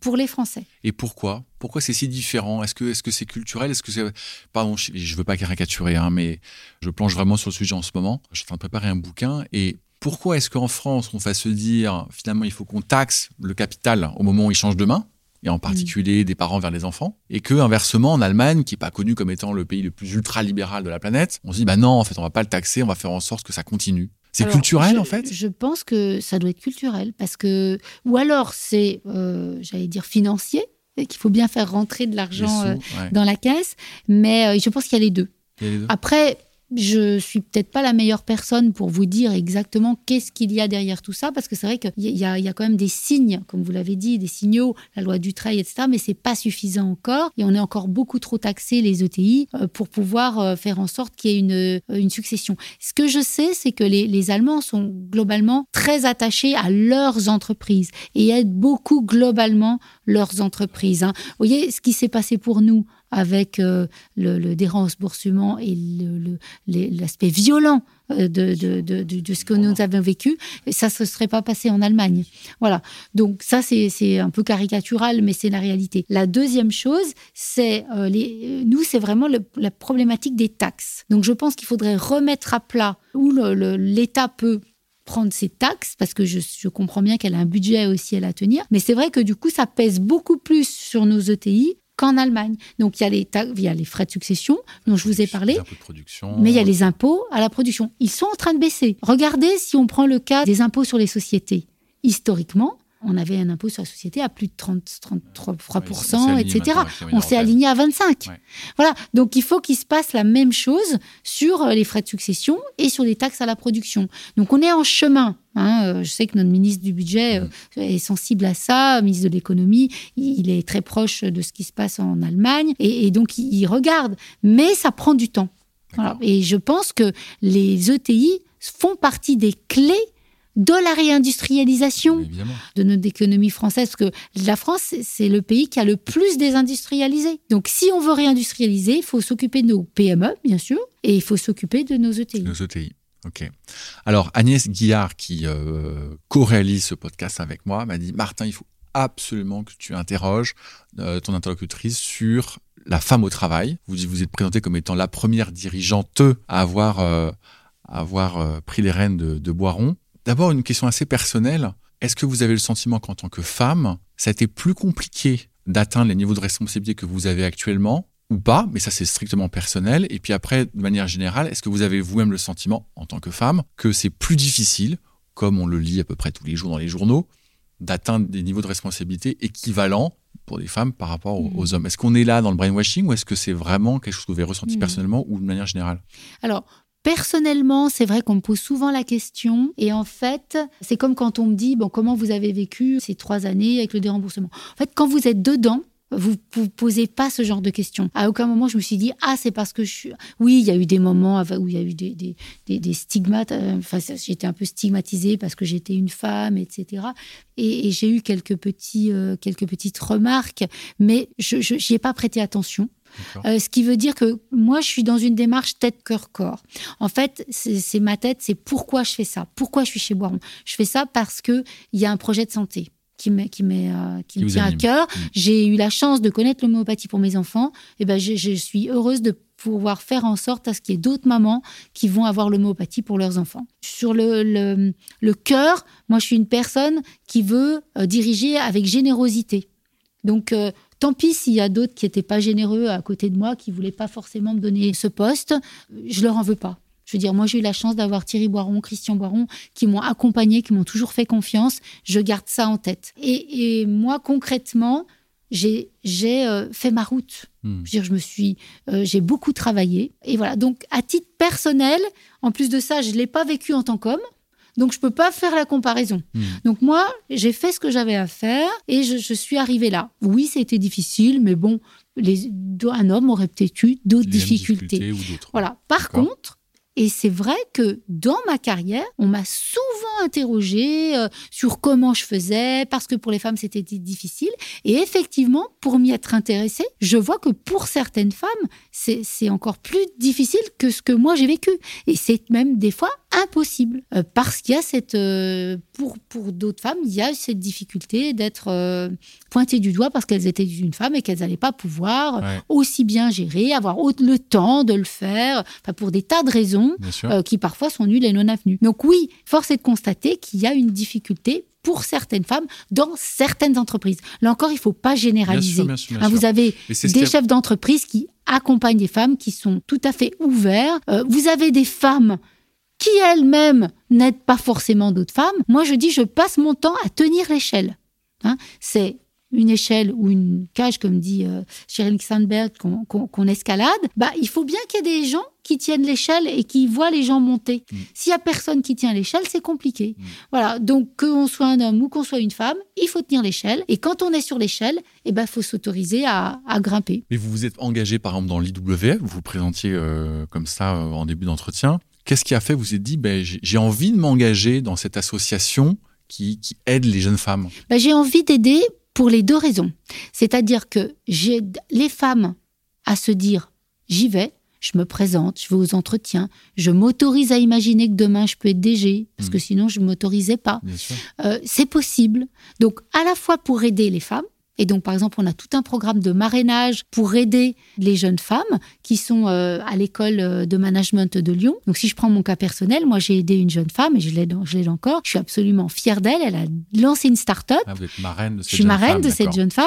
A: Pour les Français.
B: Et pourquoi? Pourquoi c'est si différent? Est-ce que c'est culturel? Est-ce que c'est pardon Je, je veux pas caricaturer, hein, mais je planche vraiment sur le sujet en ce moment. Je suis en train de préparer un bouquin et pourquoi est-ce qu'en France on va se dire finalement il faut qu'on taxe le capital au moment où il change de main et en particulier des parents vers les enfants, et que inversement en Allemagne, qui est pas connu comme étant le pays le plus ultra libéral de la planète, on se dit bah non en fait on va pas le taxer, on va faire en sorte que ça continue? C'est culturel
A: je-
B: en fait?
A: Je pense que ça doit être culturel parce que ou alors c'est euh, j'allais dire financier et qu'il faut bien faire rentrer de l'argent
B: sous,
A: euh,
B: ouais.
A: dans la caisse, mais euh, je pense qu'il y a les deux.
B: Il y a les deux.
A: Après, je suis peut-être pas la meilleure personne pour vous dire exactement qu'est-ce qu'il y a derrière tout ça, parce que c'est vrai qu'il y, y a quand même des signes, comme vous l'avez dit, des signaux, la loi du trail, etc. Mais c'est pas suffisant encore, et on est encore beaucoup trop taxé les ETI euh, pour pouvoir euh, faire en sorte qu'il y ait une, euh, une succession. Ce que je sais, c'est que les, les Allemands sont globalement très attachés à leurs entreprises et aident beaucoup globalement leurs entreprises. hein. Vous voyez ce qui s'est passé pour nous? Avec euh, le, le déremboursement et l'aspect violent euh, de, de, de, de- de ce que nous avons vécu, et ça ne se serait pas passé en Allemagne. Voilà. Donc ça, c'est un peu caricatural, mais c'est la réalité. La deuxième chose, c'est euh, les, nous, c'est vraiment le- la problématique des taxes. Donc je pense qu'il faudrait remettre à plat où l'État peut prendre ses taxes, parce que je, je comprends bien qu'elle a un budget aussi à la tenir, mais c'est vrai que du coup, ça pèse beaucoup plus sur nos ETI qu'en Allemagne. Donc il y, a les ta- il y a les frais de succession dont je vous ai parlé, mais il y a les impôts à la production. Ils sont en train de baisser. Regardez si on prend le cas des impôts sur les sociétés. Historiquement, on avait un impôt sur la société à plus de 30, 33%, etc. On s'est aligné à 25. Voilà. Donc, il faut qu'il se passe la même chose sur euh, les frais de succession et sur les taxes à la production. Donc, on est en chemin. Hein. Euh, je sais que notre ministre du budget euh, mm. est sensible à ça, ministre de l'économie, il est très proche de ce qui se passe en Allemagne et, donc il regarde. Mais ça prend du temps. Et je pense que les ETI font partie des clés de la réindustrialisation de notre économie française, parce que la France, c'est le pays qui a le plus désindustrialisé. Donc, si on veut réindustrialiser, il faut s'occuper de nos PME, bien sûr, et il faut s'occuper de nos ETI.
B: Nos ETI. Ok. Alors Agnès Guillard, qui euh, co-réalise ce podcast avec moi, m'a dit Martin, il faut absolument que tu interroges euh, ton interlocutrice sur la femme au travail. Vous vous êtes présenté comme étant la première dirigeante à avoir, euh, avoir pris les rênes de, de Boiron. D'abord, une question assez personnelle. Est-ce que vous avez le sentiment qu'en tant que femme, ça a été plus compliqué d'atteindre les niveaux de responsabilité que vous avez actuellement ou pas, mais ça c'est strictement personnel. Et puis après, de manière générale, est-ce que vous avez vous-même le sentiment, en tant que femme, que c'est plus difficile, comme on le lit à peu près tous les jours dans les journaux, d'atteindre des niveaux de responsabilité équivalents pour les femmes par rapport aux, mmh. hommes? Est-ce qu'on est là dans le brainwashing ou est-ce que c'est vraiment quelque chose que vous avez ressenti mmh. personnellement ou de manière générale?
A: Alors, Personnellement, c'est vrai qu'on me pose souvent la question. Et en fait, c'est comme quand on me dit, bon, comment vous avez vécu ces trois années avec le déremboursement? En fait, quand vous êtes dedans, vous ne posez pas ce genre de questions. À aucun moment, je me suis dit, ah, c'est parce que je suis. Oui, il y a eu des moments où il y a eu des, stigmates. Euh, enfin, j'étais un peu stigmatisée parce que j'étais une femme, etc. Et, j'ai eu quelques, petits, euh, quelques petites remarques, mais je n'y ai pas prêté attention. Euh, ce qui veut dire que moi, je suis dans une démarche tête, cœur, corps. En fait, c'est ma tête, c'est pourquoi je fais ça, pourquoi je suis chez Boiron. Je fais ça parce qu'il y a un projet de santé qui, me, qui, euh, qui, me tient à cœur. Mm. J'ai eu la chance de connaître l'homéopathie pour mes enfants. Et ben, je, je, suis heureuse de pouvoir faire en sorte à ce qu'il y ait d'autres mamans qui vont avoir l'homéopathie pour leurs enfants. Sur le, le, le cœur, moi, je suis une personne qui veut euh, diriger avec générosité. Donc, Tant pis s'il y a d'autres qui n'étaient pas généreux à côté de moi, qui voulaient pas forcément me donner ce poste, je leur en veux pas. Je veux dire, moi j'ai eu la chance d'avoir Thierry Boiron, Christian Boiron, qui m'ont accompagné, qui m'ont toujours fait confiance. Je garde ça en tête. Et, moi concrètement, j'ai euh, fait ma route. Hmm. Je veux dire, je me suis, euh, j'ai beaucoup travaillé. Et voilà. Donc à titre personnel, en plus de ça, je l'ai pas vécu en tant qu'homme. Donc, je peux pas faire la comparaison. Hmm. Donc, moi, j'ai fait ce que j'avais à faire et je, suis arrivée là. Oui, c'était difficile, mais bon, les, un homme aurait peut-être eu d'autres difficultés. Voilà. Par contre, et c'est vrai que dans ma carrière, on m'a souvent interrogé euh, sur comment je faisais, parce que pour les femmes, c'était difficile. Et effectivement, pour m'y être intéressée, je vois que pour certaines femmes, c'est encore plus difficile que ce que moi j'ai vécu. Et c'est même des fois impossible, euh, parce qu'il y a cette... Euh, pour pour d'autres femmes, il y a cette difficulté d'être pointées du doigt parce qu'elles étaient une femme et qu'elles n'allaient pas pouvoir aussi bien gérer, avoir le temps de le faire, enfin, pour des tas de raisons euh, qui parfois sont nulles et non avenues. Donc oui, force est de constater qu'il y a une difficulté pour certaines femmes dans certaines entreprises. Là encore, il ne faut pas généraliser. Hein, vous avez des chefs d'entreprise qui accompagnent des femmes qui sont tout à fait ouverts. Euh, vous avez des femmes qui elles-mêmes n'aident pas forcément d'autres femmes. Moi, je dis, je passe mon temps à tenir l'échelle. Hein. C'est une échelle ou une cage, comme dit euh, Sheryl Sandberg, qu'on escalade, bah, il faut bien qu'il y ait des gens qui tiennent l'échelle et qui voient les gens monter. Mm. S'il y a personne qui tient l'échelle, c'est compliqué. Mm. Voilà. Donc, qu'on soit un homme ou qu'on soit une femme, il faut tenir l'échelle. Et quand on est sur l'échelle, il eh ben, faut s'autoriser à, grimper.
B: Mais vous vous êtes engagé, par exemple, dans l'IWF, vous vous présentiez euh, comme ça euh, en début d'entretien. Qu'est-ce qui a fait, vous êtes dit, ben, j'ai envie de m'engager dans cette association qui, aide les jeunes femmes?
A: Ben, J'ai envie d'aider pour les deux raisons. C'est-à-dire que j'aide les femmes à se dire j'y vais, je me présente, je vais aux entretiens, je m'autorise à imaginer que demain je peux être DG, parce que mmh. sinon je ne m'autorisais pas. Euh, c'est possible. Donc à la fois pour aider les femmes, et donc, par exemple, on a tout un programme de marrainage pour aider les jeunes femmes qui sont euh, à l'école euh, de management de Lyon. Donc, si je prends mon cas personnel, moi, j'ai aidé une jeune femme et je l'aide, je encore. Je suis absolument fière d'elle. Elle a lancé une start-up.
B: Ah, vous êtes marraine de cette
A: je suis marraine de cette jeune femme.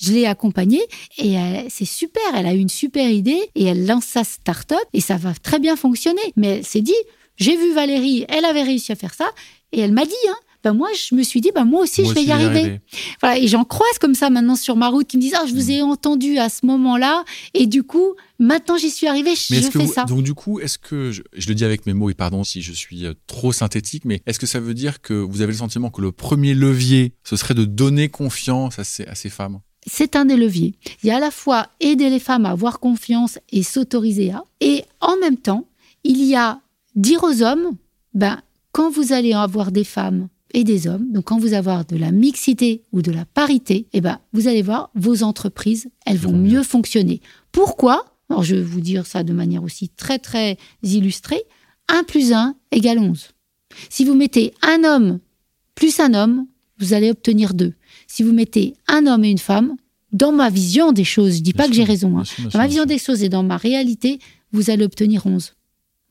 A: Je l'ai accompagnée et c'est super. Elle a eu une super idée et elle lance sa start-up et ça va très bien fonctionner. Mais elle s'est dit, j'ai vu Valérie, elle avait réussi à faire ça et elle m'a dit, hein, ben moi, je me suis dit, ben moi aussi,
B: Moi
A: je vais
B: aussi,
A: y arriver. Voilà, et j'en croise comme ça maintenant sur ma route qui me disent, ah, je vous ai entendu à ce moment-là, et du coup, maintenant j'y suis arrivée, je,
B: Mais
A: fais ça.
B: donc du coup, est-ce que je, je le dis avec mes mots et pardon si je suis euh, trop synthétique, mais est-ce que ça veut dire que vous avez le sentiment que le premier levier, ce serait de donner confiance à ces, à ces femmes?
A: C'est un des leviers. Il y a à la fois aider les femmes à avoir confiance et s'autoriser à, et en même temps, il y a dire aux hommes, ben, quand vous allez avoir des femmes et des hommes, donc quand vous avoir de la mixité ou de la parité, eh ben, vous allez voir, vos entreprises, elles vont
B: mieux.
A: mieux fonctionner. Pourquoi? Alors, je vais vous dire ça de manière aussi très, très illustrée. 1 plus 1 égale 11. Si vous mettez un homme plus un homme, vous allez obtenir 2. Si vous mettez un homme et une femme, dans ma vision des choses, je dis
B: Bien
A: pas que j'ai raison, hein,
B: sûr,
A: dans ma vision
B: sûr.
A: des choses et dans ma réalité, vous allez obtenir 11.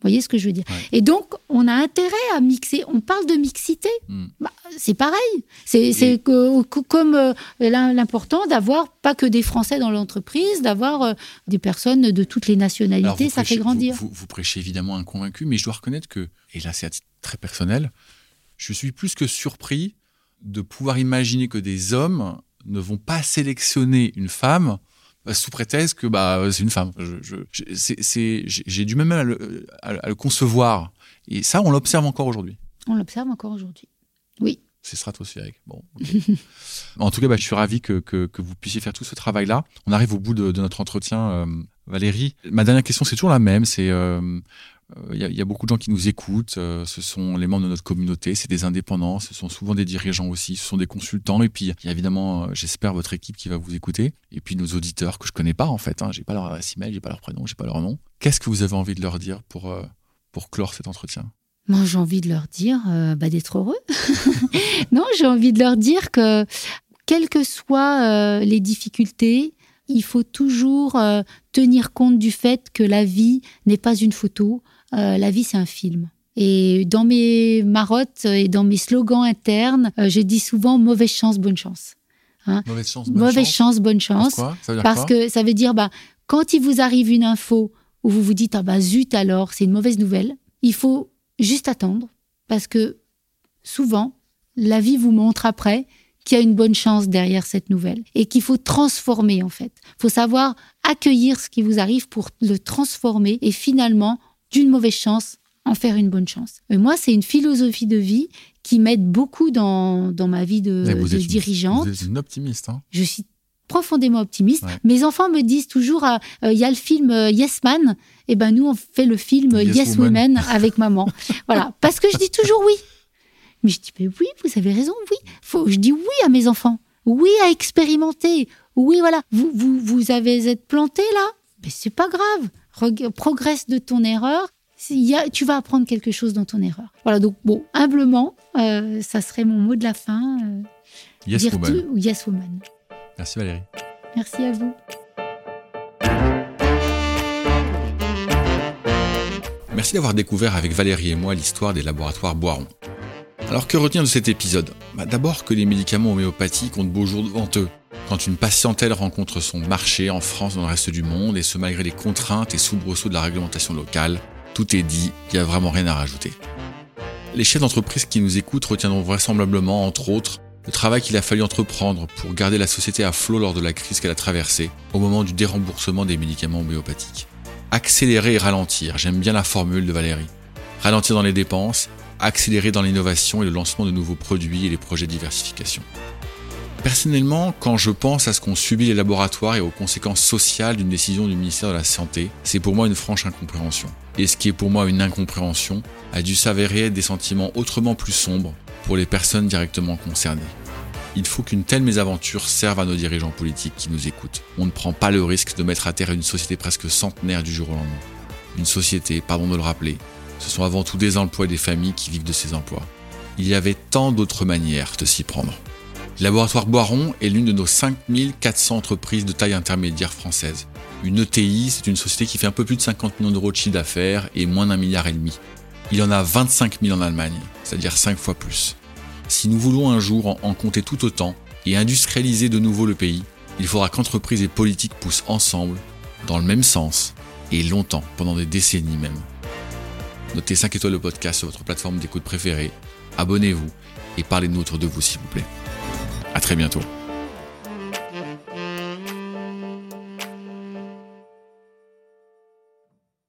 A: Vous voyez ce que je veux dire
B: Ouais.
A: Et donc, on a intérêt à mixer. On parle de mixité.
B: Hmm.
A: Bah, c'est pareil. C'est que- comme euh, l'im- l'important d'avoir pas que des Français dans l'entreprise, d'avoir euh, des personnes de toutes les nationalités. Ça
B: prêchez-
A: fait grandir.
B: Vous, vous- vous prêchez évidemment un convaincu, mais je dois reconnaître que, et là c'est très personnel, je suis plus que surpris de pouvoir imaginer que des hommes ne vont pas sélectionner une femme sous prétexte que bah, c'est une femme. Je, je- j'ai du même à le, à, à le concevoir. Et ça, on l'observe encore aujourd'hui.
A: On l'observe encore aujourd'hui. Oui.
B: C'est stratosphérique. Bon, en tout cas, bah, je suis ravi que, que, que vous puissiez faire tout ce travail-là. On arrive au bout de, de notre entretien, euh, Valérie. Ma dernière question, c'est toujours la même. C'est euh, euh, il il y a beaucoup de gens qui nous écoutent. euh, ce sont les membres de notre communauté, c'est des indépendants, ce sont souvent des dirigeants aussi, ce sont des consultants. Et puis, il y a évidemment, euh, j'espère, votre équipe qui va vous écouter. Et puis nos auditeurs que je connais pas en fait. Hein, j'ai pas leur adresse email, j'ai pas leur prénom, j'ai pas leur nom. Qu'est-ce que vous avez envie de leur dire pour euh, pour clore cet entretien?
A: Moi, j'ai envie de leur dire euh, bah, d'être heureux. non, j'ai envie de leur dire que, quelles que soient euh, les difficultés, il faut toujours euh, tenir compte du fait que la vie n'est pas une photo, euh, la vie c'est un film. Et dans mes marottes et dans mes slogans internes, euh, je dis souvent mauvaise chance, bonne chance.
B: Mauvaise chance, bonne
A: mauvaise chance, bonne chance.
B: Pourquoi Ça veut dire
A: Parce
B: quoi?
A: que ça veut dire, bah, quand il vous arrive une info où vous vous dites, ah bah zut alors, c'est une mauvaise nouvelle, il faut juste attendre. Parce que souvent, la vie vous montre après qu'il y a une bonne chance derrière cette nouvelle et qu'il faut transformer en fait. Il faut savoir accueillir ce qui vous arrive pour le transformer et finalement, d'une mauvaise chance, en faire une bonne chance. Et moi, c'est une philosophie de vie qui m'aide beaucoup dans, dans ma vie de,
B: vous
A: de
B: êtes une-
A: dirigeante
B: Vous êtes une optimiste. Hein
A: je suis profondément optimiste.
B: Ouais.
A: Mes enfants me disent toujours, ah, euh, il y a le film euh, Yes Man, et ben nous on fait le film euh,
B: Yes
A: Yes,
B: Woman.
A: Woman avec maman. voilà, parce que je dis toujours oui. Mais je dis, mais oui, vous avez raison, oui. Faut, je dis oui à mes enfants, oui à expérimenter, oui voilà. Vous vous vous avez êtes planté là, mais c'est pas grave. Progresse de ton erreur. Il y a- tu vas apprendre quelque chose dans ton erreur. Voilà, donc bon, humblement, euh, ça serait mon mot de la fin. euh,
B: Yes,
A: dire
B: woman.
A: yes Woman.
B: Merci Valérie.
A: Merci à vous.
B: Merci d'avoir découvert avec Valérie et moi l'histoire des laboratoires Boiron. Alors que retenir de cet épisode? Bah, D'abord que les médicaments homéopathiques ont de beaux jours devant eux. Quand une patientèle rencontre son marché en France dans le reste du monde, et ce malgré les contraintes et soubresauts de la réglementation locale, tout est dit, il n'y a vraiment rien à rajouter. Les chefs d'entreprise qui nous écoutent retiendront vraisemblablement, entre autres, le travail qu'il a fallu entreprendre pour garder la société à flot lors de la crise qu'elle a traversée, au moment du déremboursement des médicaments homéopathiques. Accélérer et ralentir, j'aime bien la formule de Valérie. Ralentir dans les dépenses, accélérer dans l'innovation et le lancement de nouveaux produits et les projets de diversification. Personnellement, quand je pense à ce qu'ont subi les laboratoires et aux conséquences sociales d'une décision du ministère de la Santé, c'est pour moi une franche incompréhension. Et ce qui est pour moi une incompréhension a dû s'avérer des sentiments autrement plus sombres pour les personnes directement concernées. Il faut qu'une telle mésaventure serve à nos dirigeants politiques qui nous écoutent. On ne prend pas le risque de mettre à terre une société presque centenaire du jour au lendemain. Une société, pardon de le rappeler, ce sont avant tout des emplois et des familles qui vivent de ces emplois. Il y avait tant d'autres manières de s'y prendre. Le laboratoire Boiron est l'une de nos 5400 entreprises de taille intermédiaire française. Une ETI, c'est une société qui fait un peu plus de 50 millions d'euros de chiffre d'affaires et moins d'un milliard et demi. Il y en a 25 000 en Allemagne, c'est-à-dire 5 fois plus. Si nous voulons un jour en, compter tout autant et industrialiser de nouveau le pays, il faudra qu'entreprises et politiques poussent ensemble, dans le même sens, et longtemps, pendant des décennies même. Notez 5 étoiles le podcast sur votre plateforme d'écoute préférée, abonnez-vous et parlez-nous autour de vous s'il vous plaît. À très bientôt.